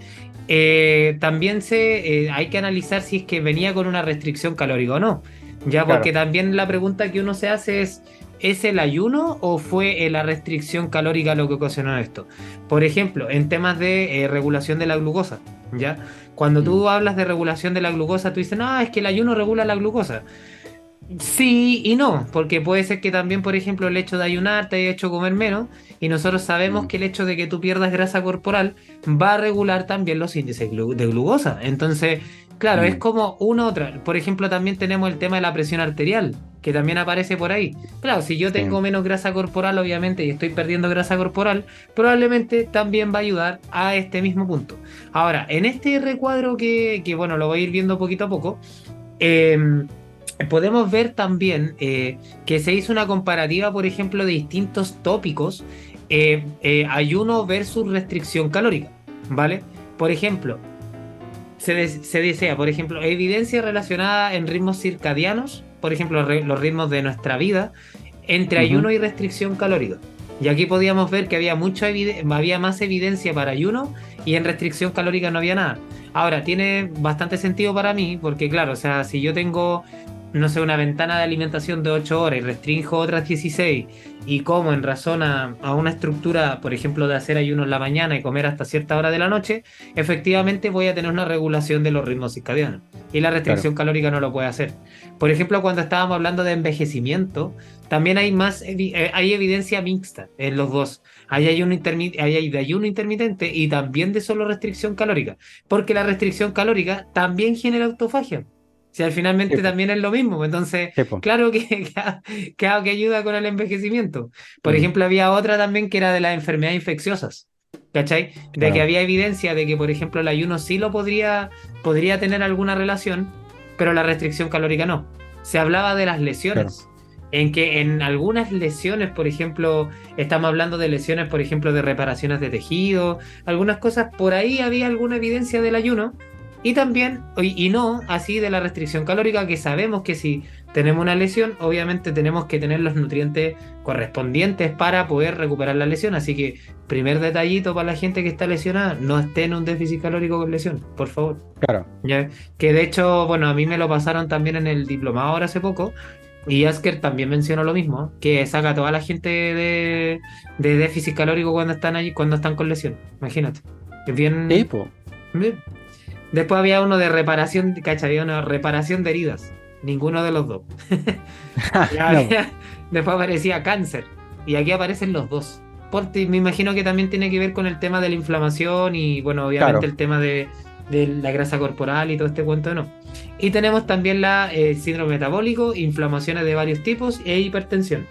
también se hay que analizar si es que venía con una restricción calórica o no. Ya, porque también la pregunta que uno se hace es, ¿es el ayuno o fue la restricción calórica lo que ocasionó esto? Por ejemplo, en temas de eh, regulación de la glucosa, ¿ya? Cuando tú mm. hablas de regulación de la glucosa, tú dices, no, es que el ayuno regula la glucosa. Sí y no, porque puede ser que también, por ejemplo, el hecho de ayunar te haya hecho comer menos, y nosotros sabemos mm. que el hecho de que tú pierdas grasa corporal va a regular también los índices de glucosa. Entonces, Claro, es mm. como una otra. Por ejemplo, también tenemos el tema de la presión arterial, que también aparece por ahí. Claro, si yo tengo menos grasa corporal, obviamente, y estoy perdiendo grasa corporal, probablemente también va a ayudar a este mismo punto. Ahora, en este recuadro que, bueno, lo voy a ir viendo poquito a poco, em, podemos ver también eh, que se hizo una comparativa, por ejemplo, de distintos tópicos, eh, eh, ayuno versus restricción calórica, ¿vale? Por ejemplo, se, desea, por ejemplo, evidencia relacionada en ritmos circadianos, por ejemplo, los ritmos de nuestra vida, entre ayuno y restricción calórica. Y aquí podíamos ver que había, mucha había más evidencia para ayuno y en restricción calórica no había nada. Ahora, tiene bastante sentido para mí, porque claro, o sea, si yo tengo no sé, una ventana de alimentación de 8 horas y restringo otras 16 y como en razón a, una estructura, por ejemplo, de hacer ayuno en la mañana y comer hasta cierta hora de la noche, efectivamente voy a tener una regulación de los ritmos circadianos. Y la restricción calórica no lo puede hacer. Por ejemplo, cuando estábamos hablando de envejecimiento, también hay más eh, hay evidencia mixta en los dos. Hay ayuno, hay de ayuno intermitente y también de solo restricción calórica. Porque la restricción calórica también genera autofagia. Si al finalmente también es lo mismo, entonces, claro que, que, que, ayuda con el envejecimiento. Por mm. ejemplo, había otra también que era de las enfermedades infecciosas, ¿cachai? De que había evidencia de que, por ejemplo, el ayuno sí lo podría, podría tener alguna relación, pero la restricción calórica no. Se hablaba de las lesiones. En que en algunas lesiones, por ejemplo, estamos hablando de lesiones, por ejemplo, de reparaciones de tejido, algunas cosas, por ahí había alguna evidencia del ayuno, Y también, y no así de la restricción calórica, que sabemos que si tenemos una lesión, obviamente tenemos que tener los nutrientes correspondientes para poder recuperar la lesión. Así que, primer detallito para la gente que está lesionada, no esté en un déficit calórico con lesión, por favor. Claro. ¿Ya? Que de hecho, bueno, a mí me lo pasaron también en el diplomado ahora hace poco. Y Asker también mencionó lo mismo, que saca a toda la gente de, déficit calórico cuando están ahí, cuando están con lesión. Imagínate. Es bien. Después había uno de reparación, ¿cachai? Había una reparación de heridas. Ninguno de los dos. Después aparecía cáncer. Y aquí aparecen los dos. Porque me imagino que también tiene que ver con el tema de la inflamación y, bueno, obviamente el tema de, la grasa corporal y todo este cuento, ¿no? Y tenemos también la eh, síndrome metabólico, inflamaciones de varios tipos e hipertensión.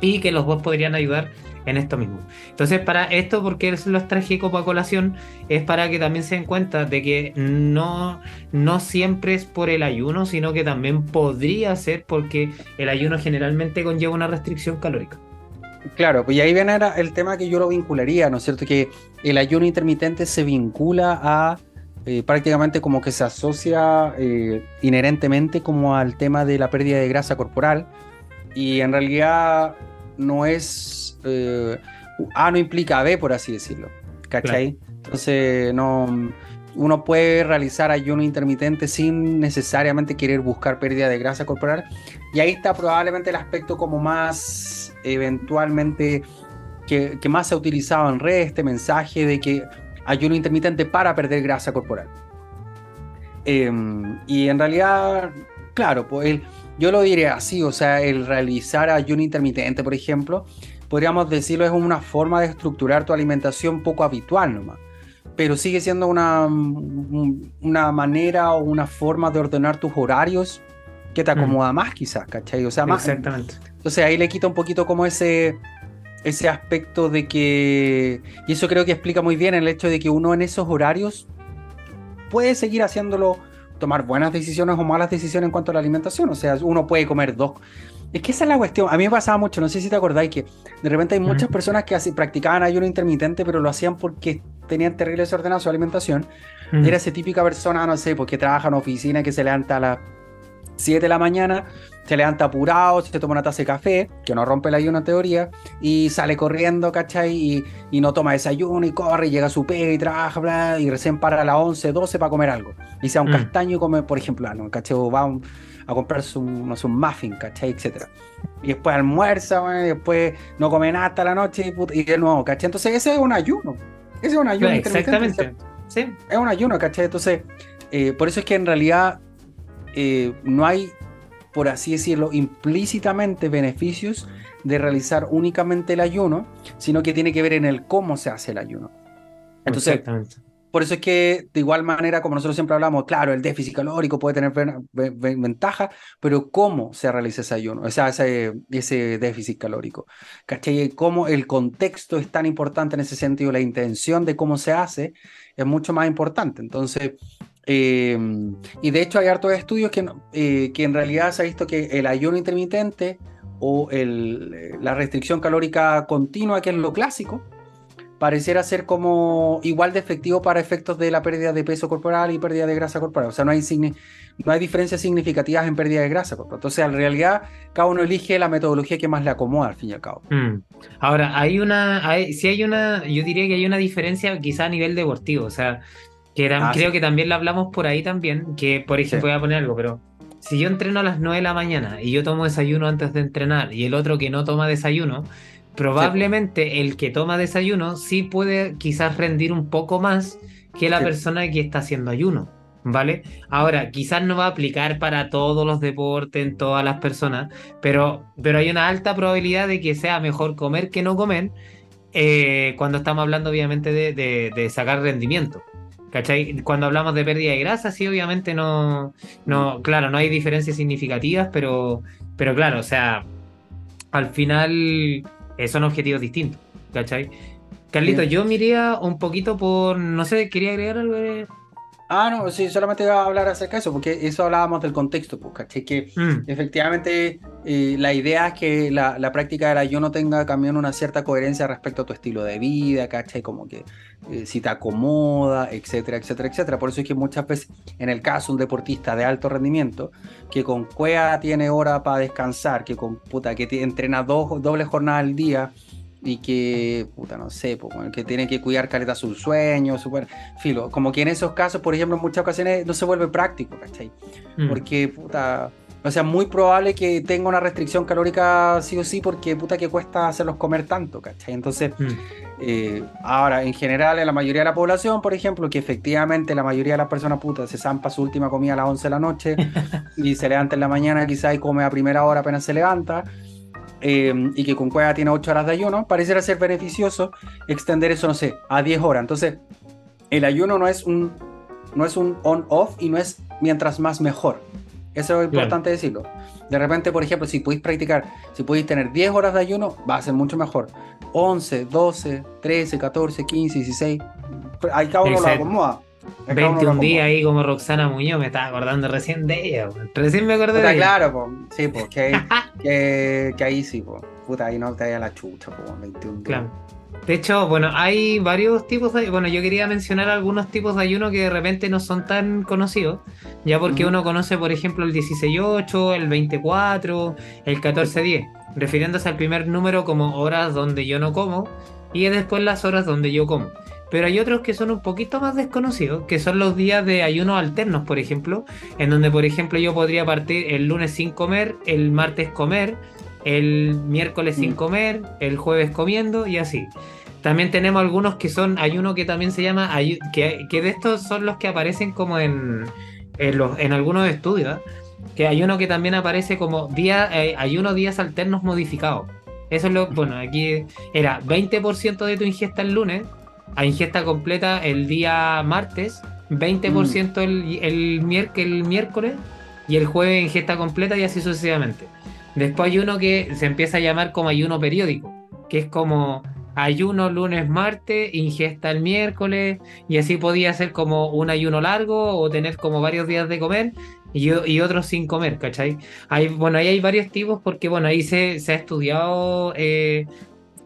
Y que los dos podrían ayudar en esto mismo. Entonces, para esto, porque los traje como colación, es para que también se den cuenta de que no, no siempre es por el ayuno, sino que también podría ser porque el ayuno generalmente conlleva una restricción calórica. Claro, pues ahí viene el tema que yo lo vincularía, ¿no es cierto? Que el ayuno intermitente se vincula a eh, prácticamente como que se asocia eh, inherentemente como al tema de la pérdida de grasa corporal y en realidad no es eh, A no implica B, por así decirlo. ¿Cachai? Entonces, no, uno puede realizar ayuno intermitente sin necesariamente querer buscar pérdida de grasa corporal. Y ahí está probablemente el aspecto como más eventualmente que, más se ha utilizado en redes, este mensaje de que ayuno intermitente para perder grasa corporal. Em, y en realidad, claro, pues yo lo diría así, o sea, el realizar ayuno intermitente, por ejemplo, podríamos decirlo, es una forma de estructurar tu alimentación poco habitual nomás. Pero sigue siendo una, una manera o una forma de ordenar tus horarios que te mm. acomoda más, quizás, ¿cachai? O sea, más. Exactamente. Entonces ahí le quita un poquito como ese, ese aspecto de que. Y eso creo que explica muy bien el hecho de que uno en esos horarios puede seguir haciéndolo, tomar buenas decisiones o malas decisiones en cuanto a la alimentación. O sea, uno puede comer dos es que esa es la cuestión. A mí me pasaba mucho, no sé si te acordáis, que de repente hay muchas personas que así, practicaban ayuno intermitente, pero lo hacían porque tenían terrible desordenada su alimentación. Era esa típica persona, no sé, porque trabaja en oficina, que se levanta a las 7 de la mañana, se levanta apurado, se toma una taza de café, que no rompe el ayuno en teoría, y sale corriendo, ¿cachai? Y, no toma desayuno y corre, y llega a su pega y trabaja, bla, y recién para a las 11, 12 para comer algo. Y sea un castaño y come, por ejemplo, algo, ¿cachai? O va un, a comprarse un, no sé, un muffin, ¿cachai? Etcétera. Y después almuerza, y después no come nada hasta la noche y, de nuevo, ¿cachai? Entonces ese es un ayuno. Ese es un ayuno. Exactamente. Sí. Es un ayuno, ¿cachai? Entonces, eh, por eso es que en realidad eh, no hay, por así decirlo, implícitamente beneficios de realizar únicamente el ayuno, sino que tiene que ver en el cómo se hace el ayuno. Entonces, Exactamente. Por eso es que, de igual manera, como nosotros siempre hablamos, claro, el déficit calórico puede tener ventaja, pero ¿cómo se realiza ese ayuno? O sea, ese, ese déficit calórico. ¿Cachai? Cómo el contexto es tan importante en ese sentido, la intención de cómo se hace es mucho más importante. Entonces, eh, y de hecho hay hartos estudios que, eh, que en realidad se ha visto que el ayuno intermitente o el, la restricción calórica continua, que es lo clásico, pareciera ser como igual de efectivo para efectos de la pérdida de peso corporal y pérdida de grasa corporal. O sea, no hay, no hay diferencias significativas en pérdida de grasa corporal. Entonces, en realidad, cada uno elige la metodología que más le acomoda, al fin y al cabo. Mm. Ahora, hay una, hay, sí hay una, yo diría que hay una diferencia quizá a nivel deportivo. O sea, que ah, creo que también la hablamos por ahí también, que por ejemplo, voy a poner algo, pero si yo entreno a las 9 de la mañana y yo tomo desayuno antes de entrenar y el otro que no toma desayuno, probablemente el que toma desayuno sí puede quizás rendir un poco más que la persona que está haciendo ayuno, ¿vale? Ahora, quizás no va a aplicar para todos los deportes, en todas las personas, pero, pero hay una alta probabilidad de que sea mejor comer que no comer eh, cuando estamos hablando obviamente de, sacar rendimiento. ¿Cachai? Cuando hablamos de pérdida de grasa, sí, obviamente no, no, claro, no hay diferencias significativas, pero, pero claro, o sea, al final eh, son objetivos distintos, ¿cachai? Carlito, yo miraría un poquito por, no sé, quería agregar algo. Ah, no, sí, solamente iba a hablar acerca de eso, porque eso hablábamos del contexto, pues, ¿cachai? Que Mm, efectivamente eh, la idea es que la, la práctica del ayuno tenga también una cierta coherencia respecto a tu estilo de vida, ¿cachai? Como que eh, si te acomoda, etcétera, etcétera, etcétera. Por eso es que muchas veces, en el caso de un deportista de alto rendimiento, que con cueva tiene hora para descansar, que con puta, que entrena dos, doble jornada al día y que, puta, no sé, bueno, que tiene que cuidar caleta su sueño, su filo. Como que en esos casos, por ejemplo, en muchas ocasiones no se vuelve práctico, ¿cachai? mm. Porque, puta, o sea, muy probable que tenga una restricción calórica sí o sí, porque, puta, que cuesta hacerlos comer tanto, ¿cachai? Entonces, Mm. eh, ahora, en general, en la mayoría de la población, por ejemplo, que efectivamente la mayoría de las personas, puta, se zampa su última comida a las 11 de la noche y se levanta en la mañana quizá y come a primera hora apenas se levanta, eh, y que con cueva tiene 8 horas de ayuno, pareciera ser beneficioso extender eso, no sé, a 10 horas. Entonces, el ayuno no es un, no es un on-off y no es mientras más mejor. Eso es importante decirlo. De repente, por ejemplo, si podéis practicar, si podéis tener 10 horas de ayuno, va a ser mucho mejor. 11, 12, 13, 14, 15, 16. Ahí cada uno lo acomoda. Ahí cada uno lo 21 acomoda. días ahí como Roxana Muñoz, me estaba acordando recién de ella. Recién me acordé Puta, de ella. claro, po. sí, pues, que, que, que ahí sí, po. puta, ahí no te vaya la chucha, po, 21 días. Claro. De hecho, bueno, hay varios tipos de... Bueno, yo quería mencionar algunos tipos de ayuno que de repente no son tan conocidos, ya porque uno conoce, por ejemplo, el 16-8, el 24, el 14-10, refiriéndose al primer número como horas donde yo no como y después las horas donde yo como. Pero hay otros que son un poquito más desconocidos, que son los días de ayuno alternos, por ejemplo, en donde, por ejemplo, yo podría partir el lunes sin comer, el martes comer, el miércoles sin Mm. comer, el jueves comiendo y así. También tenemos algunos que son, hay uno que también se llama, que, que de estos son los que aparecen como en, en, los, en algunos estudios, ¿eh? que hay uno que también aparece como día, eh, ayuno días alternos modificados. Eso es lo, bueno, aquí era 20% de tu ingesta el lunes, a ingesta completa el día martes, 20% el, el, miércoles y el jueves ingesta completa y así sucesivamente. Después hay uno que se empieza a llamar como ayuno periódico, que es como ayuno lunes, martes, ingesta el miércoles, y así podía ser como un ayuno largo o tener como varios días de comer y, y otros sin comer, ¿cachai? Hay, bueno, ahí hay varios tipos porque, bueno, ahí se, se ha estudiado, eh,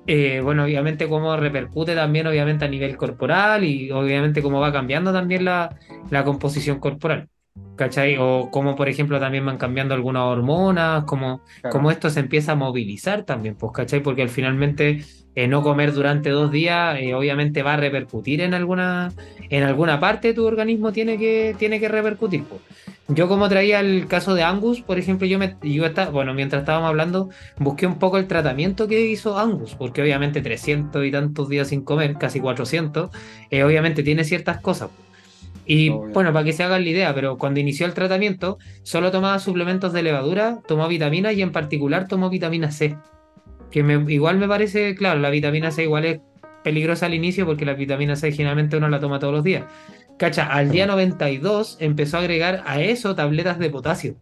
eh, bueno, obviamente cómo repercute también, obviamente, a nivel corporal y obviamente cómo va cambiando también la, la composición corporal. ¿Cachai? O como por ejemplo también van cambiando algunas hormonas, como, Claro. como esto se empieza a movilizar también, pues, ¿cachai? Porque al finalmente eh, no comer durante dos días eh, obviamente va a repercutir en alguna, en alguna parte de tu organismo tiene que, tiene que repercutir. pues. Yo como traía el caso de Angus, por ejemplo, yo me, yo estaba, bueno, mientras estábamos hablando, busqué un poco el tratamiento que hizo Angus, porque obviamente 300 y tantos días sin comer, casi 400, eh, obviamente tiene ciertas cosas. pues. Y Obvio. bueno, para que se haga la idea, pero cuando inició el tratamiento, solo tomaba suplementos de levadura, tomó vitaminas y en particular tomó vitamina C. Que me, igual me parece, claro, la vitamina C igual es peligrosa al inicio porque la vitamina C generalmente uno la toma todos los días. Cacha, al día 92 empezó a agregar a eso tabletas de potasio.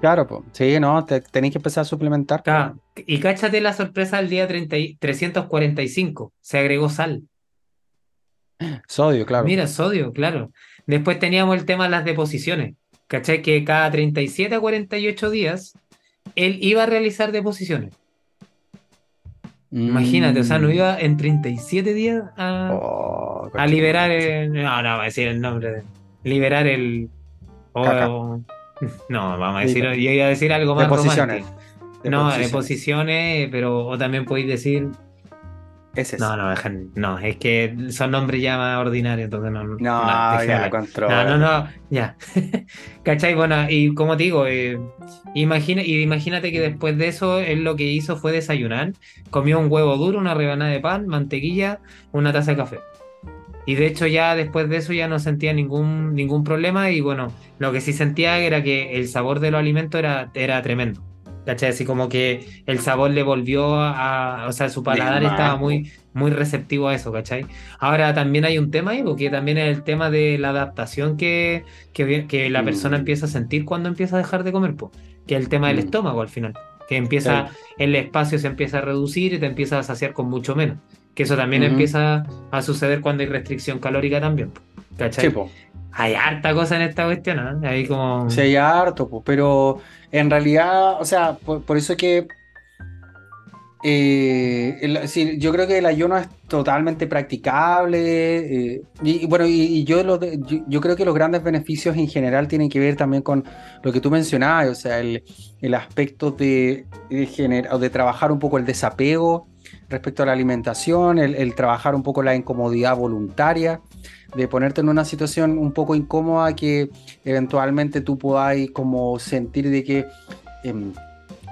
Claro, pues. Sí, no, te, tenéis que empezar a suplementar. Y cáchate la sorpresa al día 30 y- 345, se agregó sal. Sodio, claro. Mira, sodio, claro. Después teníamos el tema de las deposiciones. ¿Cachai? Que cada 37 a 48 días él iba a realizar deposiciones. Imagínate, o sea, no Mm. iba en 37 días a, Oh, a liberar el. No, no, va a decir el nombre. de- liberar el. o- Caca. o- no, vamos a decir. Yo iba a decir algo más Deposiciones. romántico. No, Deposiciones. deposiciones, pero o también podéis decir. Es. No, no, no, es que son nombres ya más ordinarios, entonces no. No, dejé ya, control. No, no, no, ya. ¿Cachai? Bueno, y como te digo, eh, imagina, imagínate que después de eso, él lo que hizo fue desayunar, comió un huevo duro, una rebanada de pan, mantequilla, una taza de café. Y de hecho ya después de eso ya no sentía ningún, ningún problema y bueno, lo que sí sentía era que el sabor de los alimentos era, era tremendo. ¿Cachai? Así como que el sabor le volvió a... O sea, su paladar estaba po. muy, muy receptivo a eso, ¿cachai? Ahora también hay un tema ahí, porque también es el tema de la adaptación que, que, que la persona Mm. empieza a sentir cuando empieza a dejar de comer, po, que es el tema del Mm. estómago al final, que empieza, el espacio se empieza a reducir y te empiezas a saciar con mucho menos, que eso también Ujú. empieza a suceder cuando hay restricción calórica también. po. ¿Cachai? Hay harta cosa en esta cuestión, ¿no? Hay como... Sí, hay harto, pero en realidad, o sea, por, eso es que eh, yo creo que el ayuno es totalmente practicable. Eh, y, bueno, y, yo, yo, creo que los grandes beneficios en general tienen que ver también con lo que tú mencionabas, o sea, el, aspecto de, de, de trabajar un poco el desapego respecto a la alimentación, el, trabajar un poco la incomodidad voluntaria, de ponerte en una situación un poco incómoda que eventualmente tú podáis como sentir de que... Em,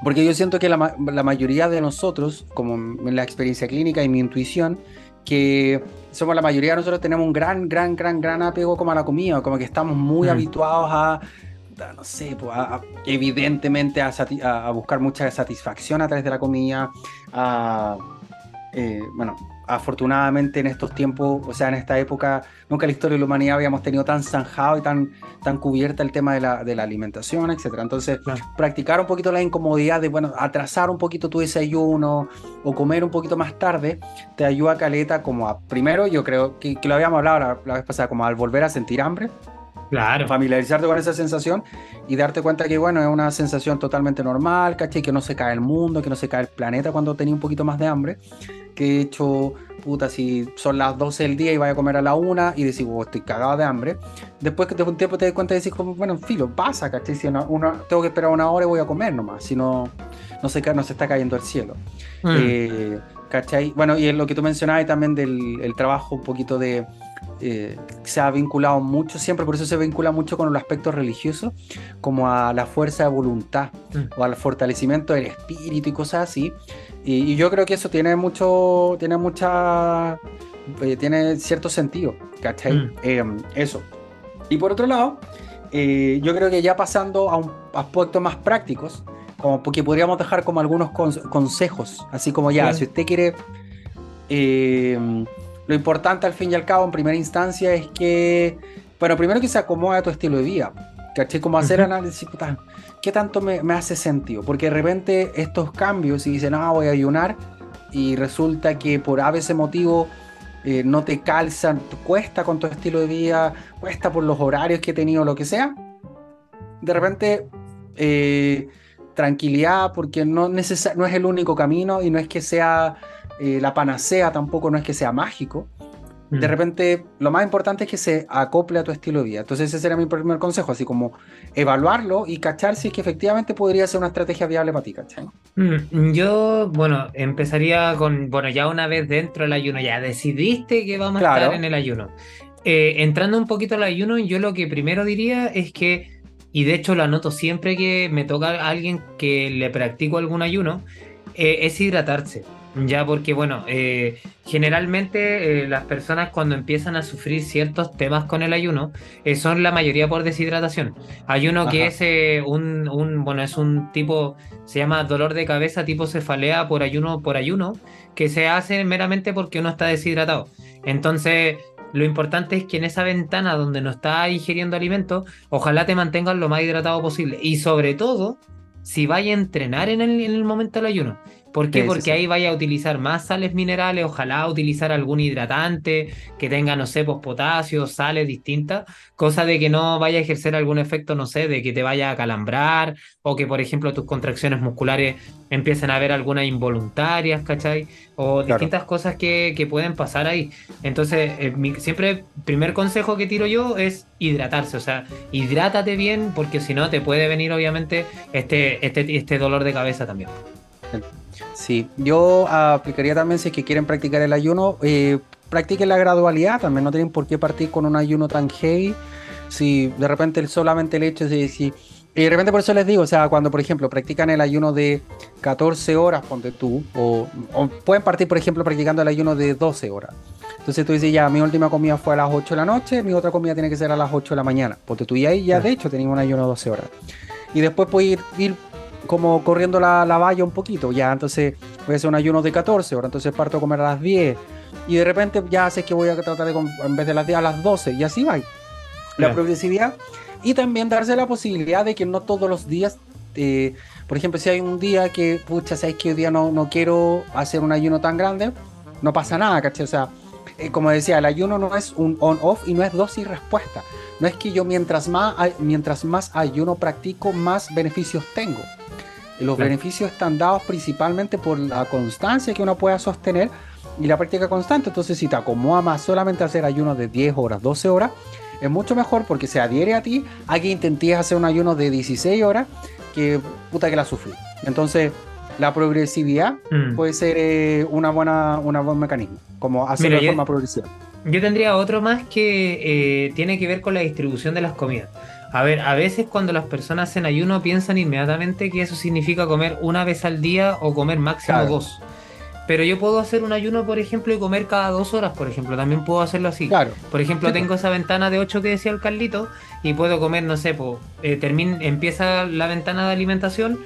porque yo siento que la, mayoría de nosotros, como en la experiencia clínica y mi intuición, que somos la mayoría de nosotros tenemos un gran, gran, gran, gran apego como a la comida, como que estamos muy mm. habituados a, no sé, pues, evidentemente a, a, buscar mucha satisfacción a través de la comida, a eh, bueno, afortunadamente en estos tiempos, o sea, en esta época, nunca en la historia de la humanidad habíamos tenido tan zanjado y tan, tan cubierta el tema de la, de la alimentación, etc. Entonces, practicar un poquito la incomodidad de, bueno, atrasar un poquito tu desayuno o comer un poquito más tarde, te ayuda a caleta como a, primero, yo creo que, lo habíamos hablado la, vez pasada, como al volver a sentir hambre. Claro. Familiarizarte con esa sensación y darte cuenta que, bueno, es una sensación totalmente normal, ¿cachai? Que no se cae el mundo, que no se cae el planeta cuando tenía un poquito más de hambre que he hecho, puta, si son las 12 del día y vaya a comer a la 1 y decís, oh, estoy cagado de hambre. Después que te un tiempo te das cuenta y decís, bueno, en filo, pasa, ¿cachai? Si uno, tengo que esperar una hora y voy a comer nomás, si no, no se, no se está cayendo el cielo. Mm. Eh, ¿cachai? Bueno, y lo que tú mencionabas también del el trabajo un poquito de... Eh, se ha vinculado mucho, siempre por eso se vincula mucho con el aspecto religioso, como a la fuerza de voluntad mm. o al fortalecimiento del espíritu y cosas así. Y, yo creo que eso tiene mucho, tiene mucha, eh, tiene cierto sentido, ¿cachai? Mm. Em, eso. Y por otro lado, eh, yo creo que ya pasando a, un, aspectos más prácticos, como porque podríamos dejar como algunos consejos, así como ya, si usted quiere, lo importante al fin y al cabo, en primera instancia, es que, bueno, primero que se acomode a tu estilo de vida, ¿cachai? Como hacer análisis, puta, ¿qué tanto me, hace sentido? Porque de repente estos cambios, y dicen, no, voy a ayunar, y resulta que por a veces motivo eh, no te calzan, cuesta con tu estilo de vida, cuesta por los horarios que he tenido, lo que sea, de repente eh, tranquilidad, porque no, no es el único camino y no es que sea eh, la panacea, tampoco no es que sea mágico de mm. repente lo más importante es que se acople a tu estilo de vida. Entonces ese sería mi primer consejo, así como evaluarlo y cachar si es que efectivamente podría ser una estrategia viable para ti, ¿cachai? Mm, yo, bueno, empezaría con, bueno, ya una vez dentro del ayuno, ya decidiste que vamos a estar en el ayuno. Eh, entrando un poquito al ayuno, yo lo que primero diría es que, y de hecho lo anoto siempre que me toca a alguien que le practico algún ayuno, eh, es hidratarse. Ya, porque bueno, eh, generalmente eh, las personas cuando empiezan a sufrir ciertos temas con el ayuno eh, son la mayoría por deshidratación. Hay uno que es un, un, bueno, es un tipo, se llama dolor de cabeza tipo cefalea por ayuno por ayuno, que se hace meramente porque uno está deshidratado. Entonces, lo importante es que en esa ventana donde no está ingiriendo alimentos, ojalá te mantengas lo más hidratado posible. Y sobre todo, si vaya a entrenar en el, en el momento del ayuno. ¿Por qué? Porque ahí vaya a utilizar más sales minerales, ojalá utilizar algún hidratante que tenga, no sé, pues potasio, sales distintas, cosa de que no vaya a ejercer algún efecto, no sé, de que te vaya a calambrar o que, por ejemplo, tus contracciones musculares empiecen a haber algunas involuntarias, ¿cachai? O distintas cosas que, que, pueden pasar ahí. Entonces, eh, siempre, primer consejo que tiro yo es hidratarse, o sea, hidrátate bien porque si no te puede venir, obviamente, este, este, este dolor de cabeza también. Sí, yo aplicaría también si es que quieren practicar el ayuno, eh, practiquen la gradualidad, también no tienen por qué partir con un ayuno tan heavy. Si de repente solamente el hecho de si y de repente por eso les digo, o sea, cuando por ejemplo practican el ayuno de 14 horas, ponte tú, o, pueden partir por ejemplo practicando el ayuno de 12 horas. Entonces tú dices, ya, mi última comida fue a las 8 de la noche, mi otra comida tiene que ser a las 8 de la mañana. Ponte tú y ahí ya de hecho tenía un ayuno de 12 horas. Y después puedes ir, ir como corriendo la, la, valla un poquito, ya, entonces voy a hacer un ayuno de 14 horas, entonces parto a comer a las 10 y de repente ya sé que voy a tratar de en vez de las 10 a las 12 y así va. La progresividad y también darse la posibilidad de que no todos los días, eh, por ejemplo, si hay un día que, pucha, sabes que hoy día no, no quiero hacer un ayuno tan grande, no pasa nada, ¿cachai? O sea, eh, como decía, el ayuno no es un on-off y no es dosis respuesta. No es que yo mientras más, mientras más ayuno practico, más beneficios tengo. Los beneficios están dados principalmente por la constancia que uno pueda sostener y la práctica constante. Entonces, si te acomoda más solamente hacer ayunos de 10 horas, 12 horas, es mucho mejor porque se adhiere a ti a que intentes hacer un ayuno de 16 horas que puta que la sufrí. Entonces, la progresividad mm. puede ser eh, una buena, una buen mecanismo, como hacerlo de forma progresiva. Yo tendría otro más que eh, tiene que ver con la distribución de las comidas. A ver, a veces cuando las personas hacen ayuno piensan inmediatamente que eso significa comer una vez al día o comer máximo dos. Pero yo puedo hacer un ayuno, por ejemplo, y comer cada dos horas, por ejemplo. También puedo hacerlo así. Claro. Por ejemplo, tengo esa ventana de 8 que decía el Carlito y puedo comer, no sé, pues, empieza la ventana de alimentación,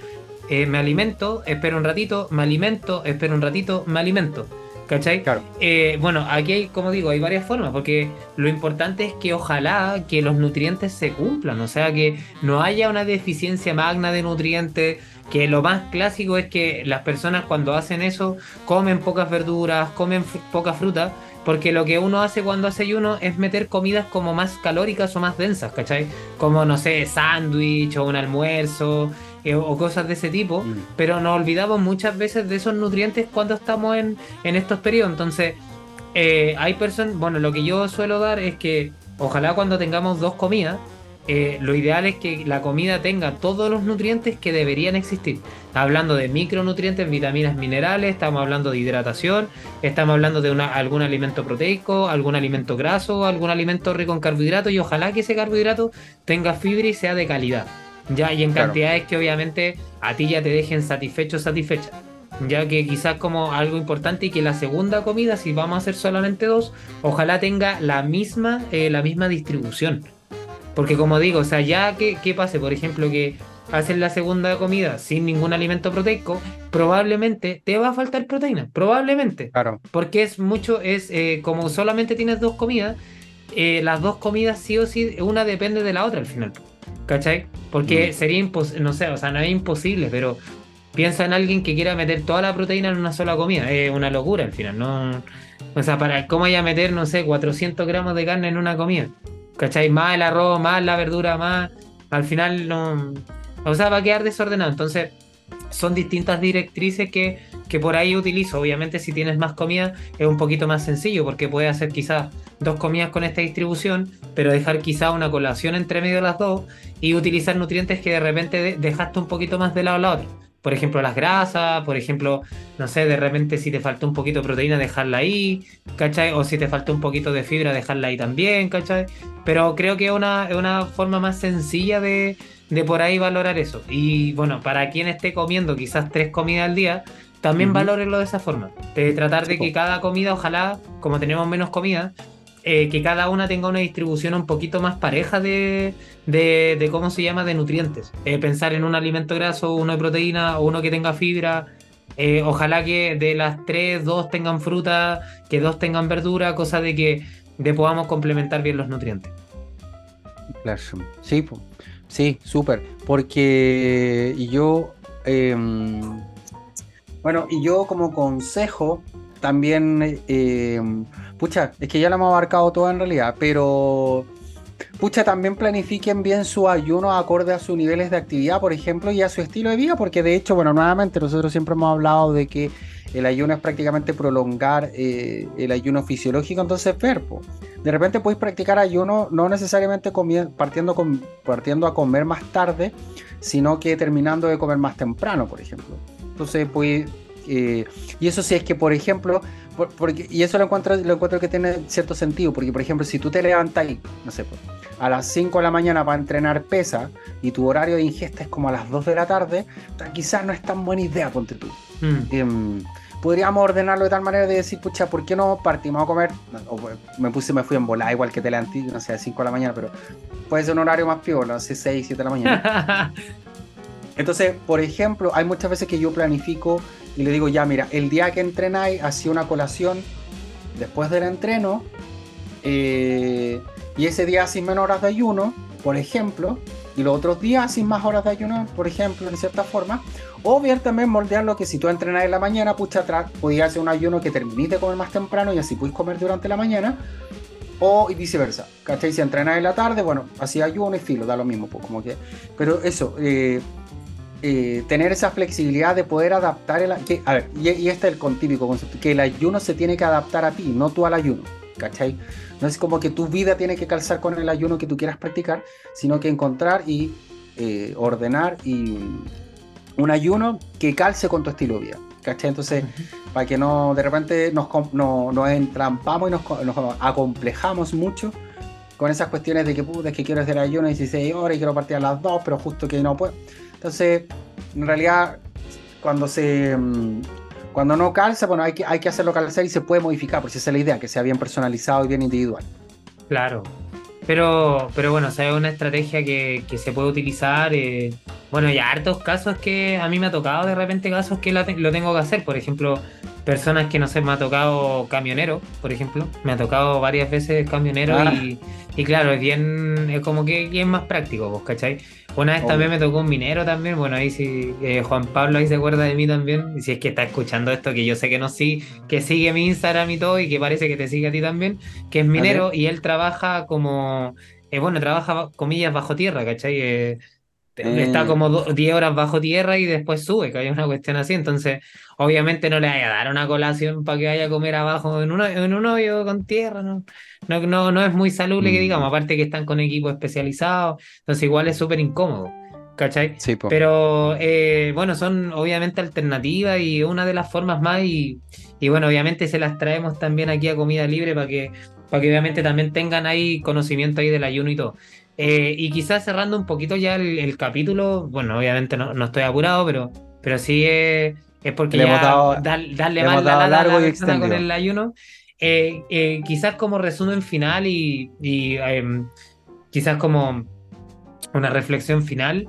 eh, me alimento, espero un ratito, me alimento, espero un ratito, me alimento. ¿Cachai? Claro. Eh, bueno, aquí hay, como digo, hay varias formas, porque lo importante es que ojalá que los nutrientes se cumplan, o sea, que no haya una deficiencia magna de nutrientes, que lo más clásico es que las personas cuando hacen eso comen pocas verduras, comen poca fruta, porque lo que uno hace cuando hace ayuno es meter comidas como más calóricas o más densas, ¿cachai? Como, no sé, sándwich o un almuerzo, o cosas de ese tipo, mm. pero nos olvidamos muchas veces de esos nutrientes cuando estamos en, en estos periodos. Entonces, eh, hay personas, bueno, lo que yo suelo dar es que ojalá cuando tengamos dos comidas, eh, lo ideal es que la comida tenga todos los nutrientes que deberían existir. Hablando de micronutrientes, vitaminas, minerales, estamos hablando de hidratación, estamos hablando de una, algún alimento proteico, algún alimento graso, algún alimento rico en carbohidratos y ojalá que ese carbohidrato tenga fibra y sea de calidad. Ya, y en cantidades que obviamente a ti ya te dejen satisfecho satisfecha. Ya que quizás como algo importante y que la segunda comida, si vamos a hacer solamente dos, ojalá tenga la misma, eh, la misma distribución. Porque como digo, o sea, ya que, pase, por ejemplo, que haces la segunda comida sin ningún alimento proteico, probablemente te va a faltar proteína, probablemente. Claro. Porque es mucho, es eh, como solamente tienes dos comidas, eh, las dos comidas sí o sí, una depende de la otra al final. ¿Cachai? Porque mm. sería imposible, no sé, o sea, no es imposible, pero piensa en alguien que quiera meter toda la proteína en una sola comida. Es una locura al final, ¿no? O sea, para cómo haya meter, no sé, 400 gramos de carne en una comida. ¿Cachai? Más el arroz, más la verdura, más. Al final no. O sea, va a quedar desordenado. Entonces, son distintas directrices que, que por ahí utilizo. Obviamente, si tienes más comida, es un poquito más sencillo, porque puedes hacer quizás dos comidas con esta distribución, pero dejar quizá una colación entre medio de las dos y utilizar nutrientes que de repente dejaste un poquito más de lado a la otra. Por ejemplo, las grasas, por ejemplo, no sé, de repente si te faltó un poquito de proteína, dejarla ahí, ¿cachai? O si te faltó un poquito de fibra, dejarla ahí también, ¿cachai? Pero creo que es una, una forma más sencilla de, de por ahí valorar eso. Y bueno, para quien esté comiendo quizás tres comidas al día, también valórenlo de esa forma. De tratar de que cada comida, ojalá, como tenemos menos comida, eh, que cada una tenga una distribución un poquito más pareja de, de, cómo se llama, de nutrientes. Eh, pensar en un alimento graso, uno de proteína o uno que tenga fibra. Eh, ojalá que de las tres, dos tengan fruta, que dos tengan verdura, cosa de que de podamos complementar bien los nutrientes. Claro, sí, sí, súper. Porque yo, em, bueno, y yo como consejo también em, pucha, es que ya lo hemos abarcado todo en realidad, pero pucha, también planifiquen bien su ayuno acorde a sus niveles de actividad, por ejemplo, y a su estilo de vida, porque de hecho, bueno, nuevamente nosotros siempre hemos hablado de que el ayuno es prácticamente prolongar eh, el ayuno fisiológico, entonces ver, de repente podéis practicar ayuno no necesariamente partiendo, con, partiendo a comer más tarde, sino que terminando de comer más temprano, por ejemplo. Entonces, pues, y eso sí es que, por ejemplo, porque, y eso lo encuentro, lo encuentro que tiene cierto sentido, porque por ejemplo, si tú te levantas no sé, pues, a las 5 de la mañana para entrenar pesa y tu horario de ingesta es como a las 2 de la tarde, quizás no es tan buena idea, ponte tú. Mm. Em, podríamos ordenarlo de tal manera de decir, pucha, ¿por qué no partimos a comer? Pues, me puse, me fui en volada igual que te levanté, no sé, a 5 de la mañana, pero puede ser un horario más piola, no sé, 6, 7 de la mañana. Entonces, por ejemplo, hay muchas veces que yo planifico y le digo, ya, mira, el día que entrenáis, hacía una colación después del entreno, eh, y ese día sin menos horas de ayuno, por ejemplo, y los otros días sin más horas de ayuno, por ejemplo, en cierta forma. O bien también moldear lo que si tú entrenas en la mañana, pucha, atrás, podías hacer un ayuno que termine de comer más temprano y así puedes comer durante la mañana. O y viceversa, ¿cachai? Si entrenas en la tarde, bueno, así ayuno y filo, da lo mismo, pues como que... Pero eso, eh, eh, tener esa flexibilidad de poder adaptar el... Que, a ver, y, este es el contípico concepto, que el ayuno se tiene que adaptar a ti, no tú al ayuno, ¿cachai? No es como que tu vida tiene que calzar con el ayuno que tú quieras practicar, sino que encontrar y eh, ordenar y un ayuno que calce con tu estilo de vida. ¿Cachai? Entonces, para que no de repente nos, nos entrampamos y nos, acomplejamos mucho con esas cuestiones de que puta, es que quiero hacer ayuno 16 horas y quiero partir a las 2, pero justo que no puedo. Entonces, en realidad, cuando se mm, cuando no calza, bueno, hay que, hay que hacerlo calzar y se puede modificar, porque esa es la idea, que sea bien personalizado y bien individual. Claro. Pero, pero bueno, o sea, es una estrategia que, que se puede utilizar. Eh, bueno, ya hartos casos que a mí me ha tocado de repente casos que lo tengo que hacer. Por ejemplo, personas que no sé, me ha tocado camionero, por ejemplo. Me ha tocado varias veces camionero ah. y, y, claro, es bien, es como que es más práctico, ¿vos cachai? Una vez también me tocó un minero también, bueno, ahí sí, eh, Juan Pablo ahí se acuerda de mí también, y si es que está escuchando esto, que yo sé que no sí, que sigue mi Instagram y todo, y que parece que te sigue a ti también, que es minero, y él trabaja como, eh, bueno, trabaja, comillas, bajo tierra, ¿cachai? Eh, Está eh. como 10 horas bajo tierra y después sube, que hay una cuestión así. Entonces, obviamente no le vaya a dar una colación para que vaya a comer abajo en, en un hoyo con tierra. ¿no? No, no, no es muy saludable que digamos, mm. aparte que están con equipos especializados. Entonces, igual es súper incómodo. ¿Cachai? Sí, Pero eh, bueno, son obviamente alternativas y una de las formas más. Y, y bueno, obviamente se las traemos también aquí a comida libre para que, para que obviamente también tengan ahí conocimiento ahí del ayuno y todo. Eh, y quizás cerrando un poquito ya el, capítulo, bueno, obviamente no, no, estoy apurado, pero, pero sí es, es porque ya darle más la largo y con el ayuno. Eh, eh, quizás como resumen final y, em, quizás como una reflexión final,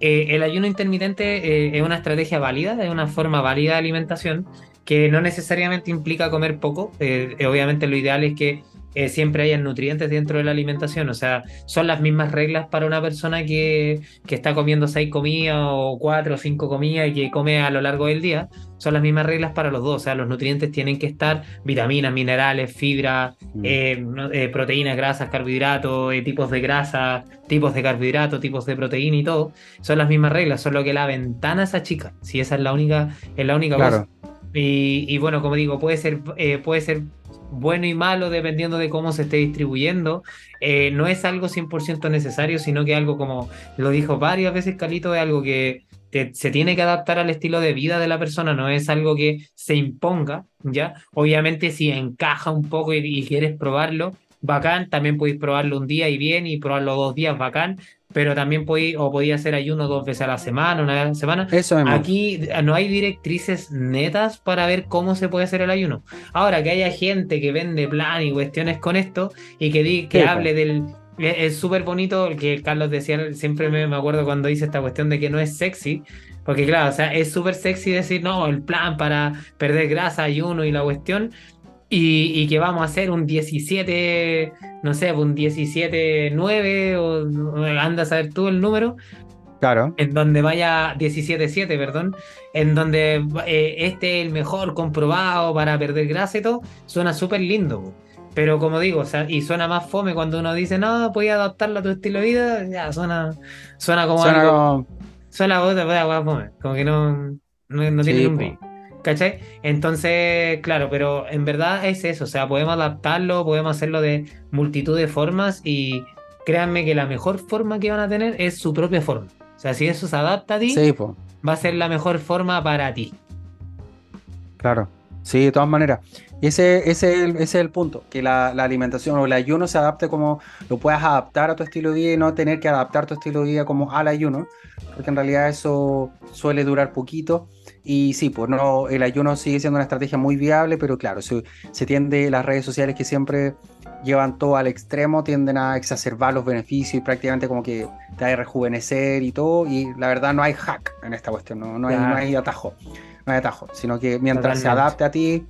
el ayuno intermitente es una estrategia válida, es una forma válida de alimentación que no necesariamente implica comer poco. obviamente lo ideal es que eh, siempre hayan nutrientes dentro de la alimentación. O sea, son las mismas reglas para una persona que, que, está comiendo seis comidas o cuatro o cinco comidas y que come a lo largo del día. Son las mismas reglas para los dos. O sea, los nutrientes tienen que estar vitaminas, minerales, fibra, mm. eh, eh, proteínas, grasas, carbohidratos, tipos de grasa, tipos de carbohidratos, tipos de proteína y todo. Son las mismas reglas, solo que la ventana esa chica. Si esa es la única, es la única cosa. Y, y, bueno, como digo, puede ser, puede ser bueno y malo dependiendo de cómo se esté distribuyendo. Eh, no es algo 100% necesario, sino que algo como lo dijo varias veces Calito, es algo que se tiene que adaptar al estilo de vida de la persona, no es algo que se imponga, ¿ya? Obviamente si encaja un poco y, quieres probarlo, bacán, también podéis probarlo un día y bien y probarlo dos días, bacán, pero también podía, o podía hacer ayuno dos veces a la semana, una vez a la semana. Eso Aquí no hay directrices netas para ver cómo se puede hacer el ayuno. Ahora que haya gente que vende plan y cuestiones con esto y que, que hable del... Es súper bonito que Carlos decía, siempre me, me acuerdo cuando dice esta cuestión de que no es sexy, porque claro, o sea, es súper sexy decir, no, el plan para perder grasa, ayuno y la cuestión, y, que vamos a hacer un 17, no sé, un 17-9 o anda a saber tú el número. Claro. En donde vaya 17-7, perdón. En donde eh, este es el mejor comprobado para perder grasa y todo. Suena súper lindo. Pero como digo, o sea, y suena más fome cuando uno dice, no, voy a adaptarlo a tu estilo de vida. Ya, suena, suena como suena algo. Como... Suena fome. Como que no, no, tiene un ¿Cachai? Entonces, claro, pero en verdad es eso, o sea, podemos adaptarlo, podemos hacerlo de multitud de formas y créanme que la mejor forma que van a tener es su propia forma. O sea, si eso se adapta a ti, va a ser la mejor forma para ti. Claro, sí, de todas maneras. Ese, ese, ese es el punto, que la, la, alimentación o el ayuno se adapte como lo puedas adaptar a tu estilo de vida y no tener que adaptar tu estilo de vida como al ayuno, porque en realidad eso suele durar poquito y sí, pues no, el ayuno sigue siendo una estrategia muy viable, pero claro, se, se tiende, las redes sociales que siempre llevan todo al extremo, tienden a exacerbar los beneficios y prácticamente como que te hay rejuvenecer y todo, y la verdad no hay hack en esta cuestión, no, no, hay, no hay, atajo, no hay atajo, sino que mientras se adapte a ti,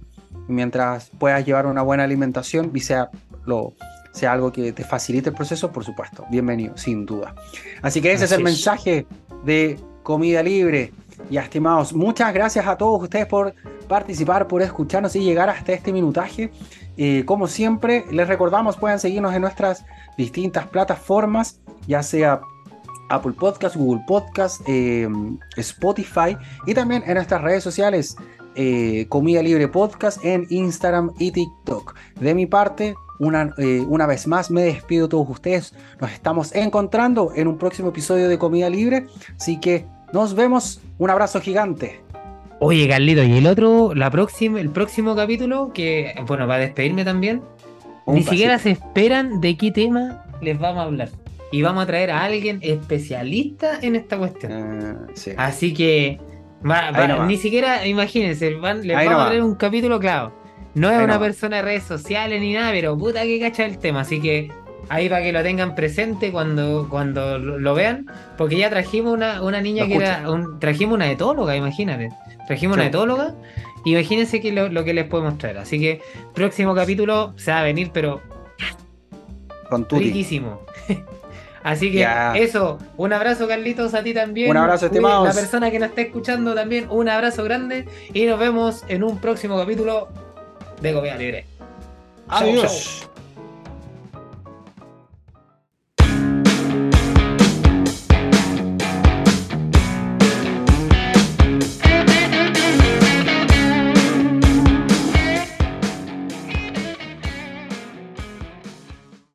mientras puedas llevar una buena alimentación y sea lo sea algo que te facilite el proceso, por supuesto, bienvenido, sin duda. Así que ese es el mensaje de Comida Libre. Y estimados, muchas gracias a todos ustedes por participar, por escucharnos y llegar hasta este minutaje. Eh, como siempre, les recordamos, pueden seguirnos en nuestras distintas plataformas, ya sea Apple Podcast, Google Podcast, eh, Spotify y también en nuestras redes sociales, eh, Comida Libre Podcast en Instagram y TikTok. De mi parte, una, una, vez más me despido de todos ustedes. Nos estamos encontrando en un próximo episodio de Comida Libre. Así que nos vemos. Un abrazo gigante. Oye, Carlito, y el otro, la próxima, el próximo capítulo, que bueno, va a despedirme también. ni siquiera se esperan de qué tema les vamos a hablar. Y vamos a traer a alguien especialista en esta cuestión. Ah, Así que ni siquiera, imagínense, les vamos a traer un capítulo claro. No es una persona de redes sociales ni nada, pero puta que cacha el tema. Así que ahí para que lo tengan presente cuando, cuando lo vean, porque ya trajimos una, una niña que era, trajimos una etóloga, imagínate, trajimos una etóloga, imagínense que lo, que les podemos traer, así que próximo capítulo se va a venir, pero con riquísimo. Así que eso, un abrazo Carlitos a ti también. Un abrazo estimados. La persona que nos está escuchando también, un abrazo grande y nos vemos en un próximo capítulo de Comida Libre. Adiós.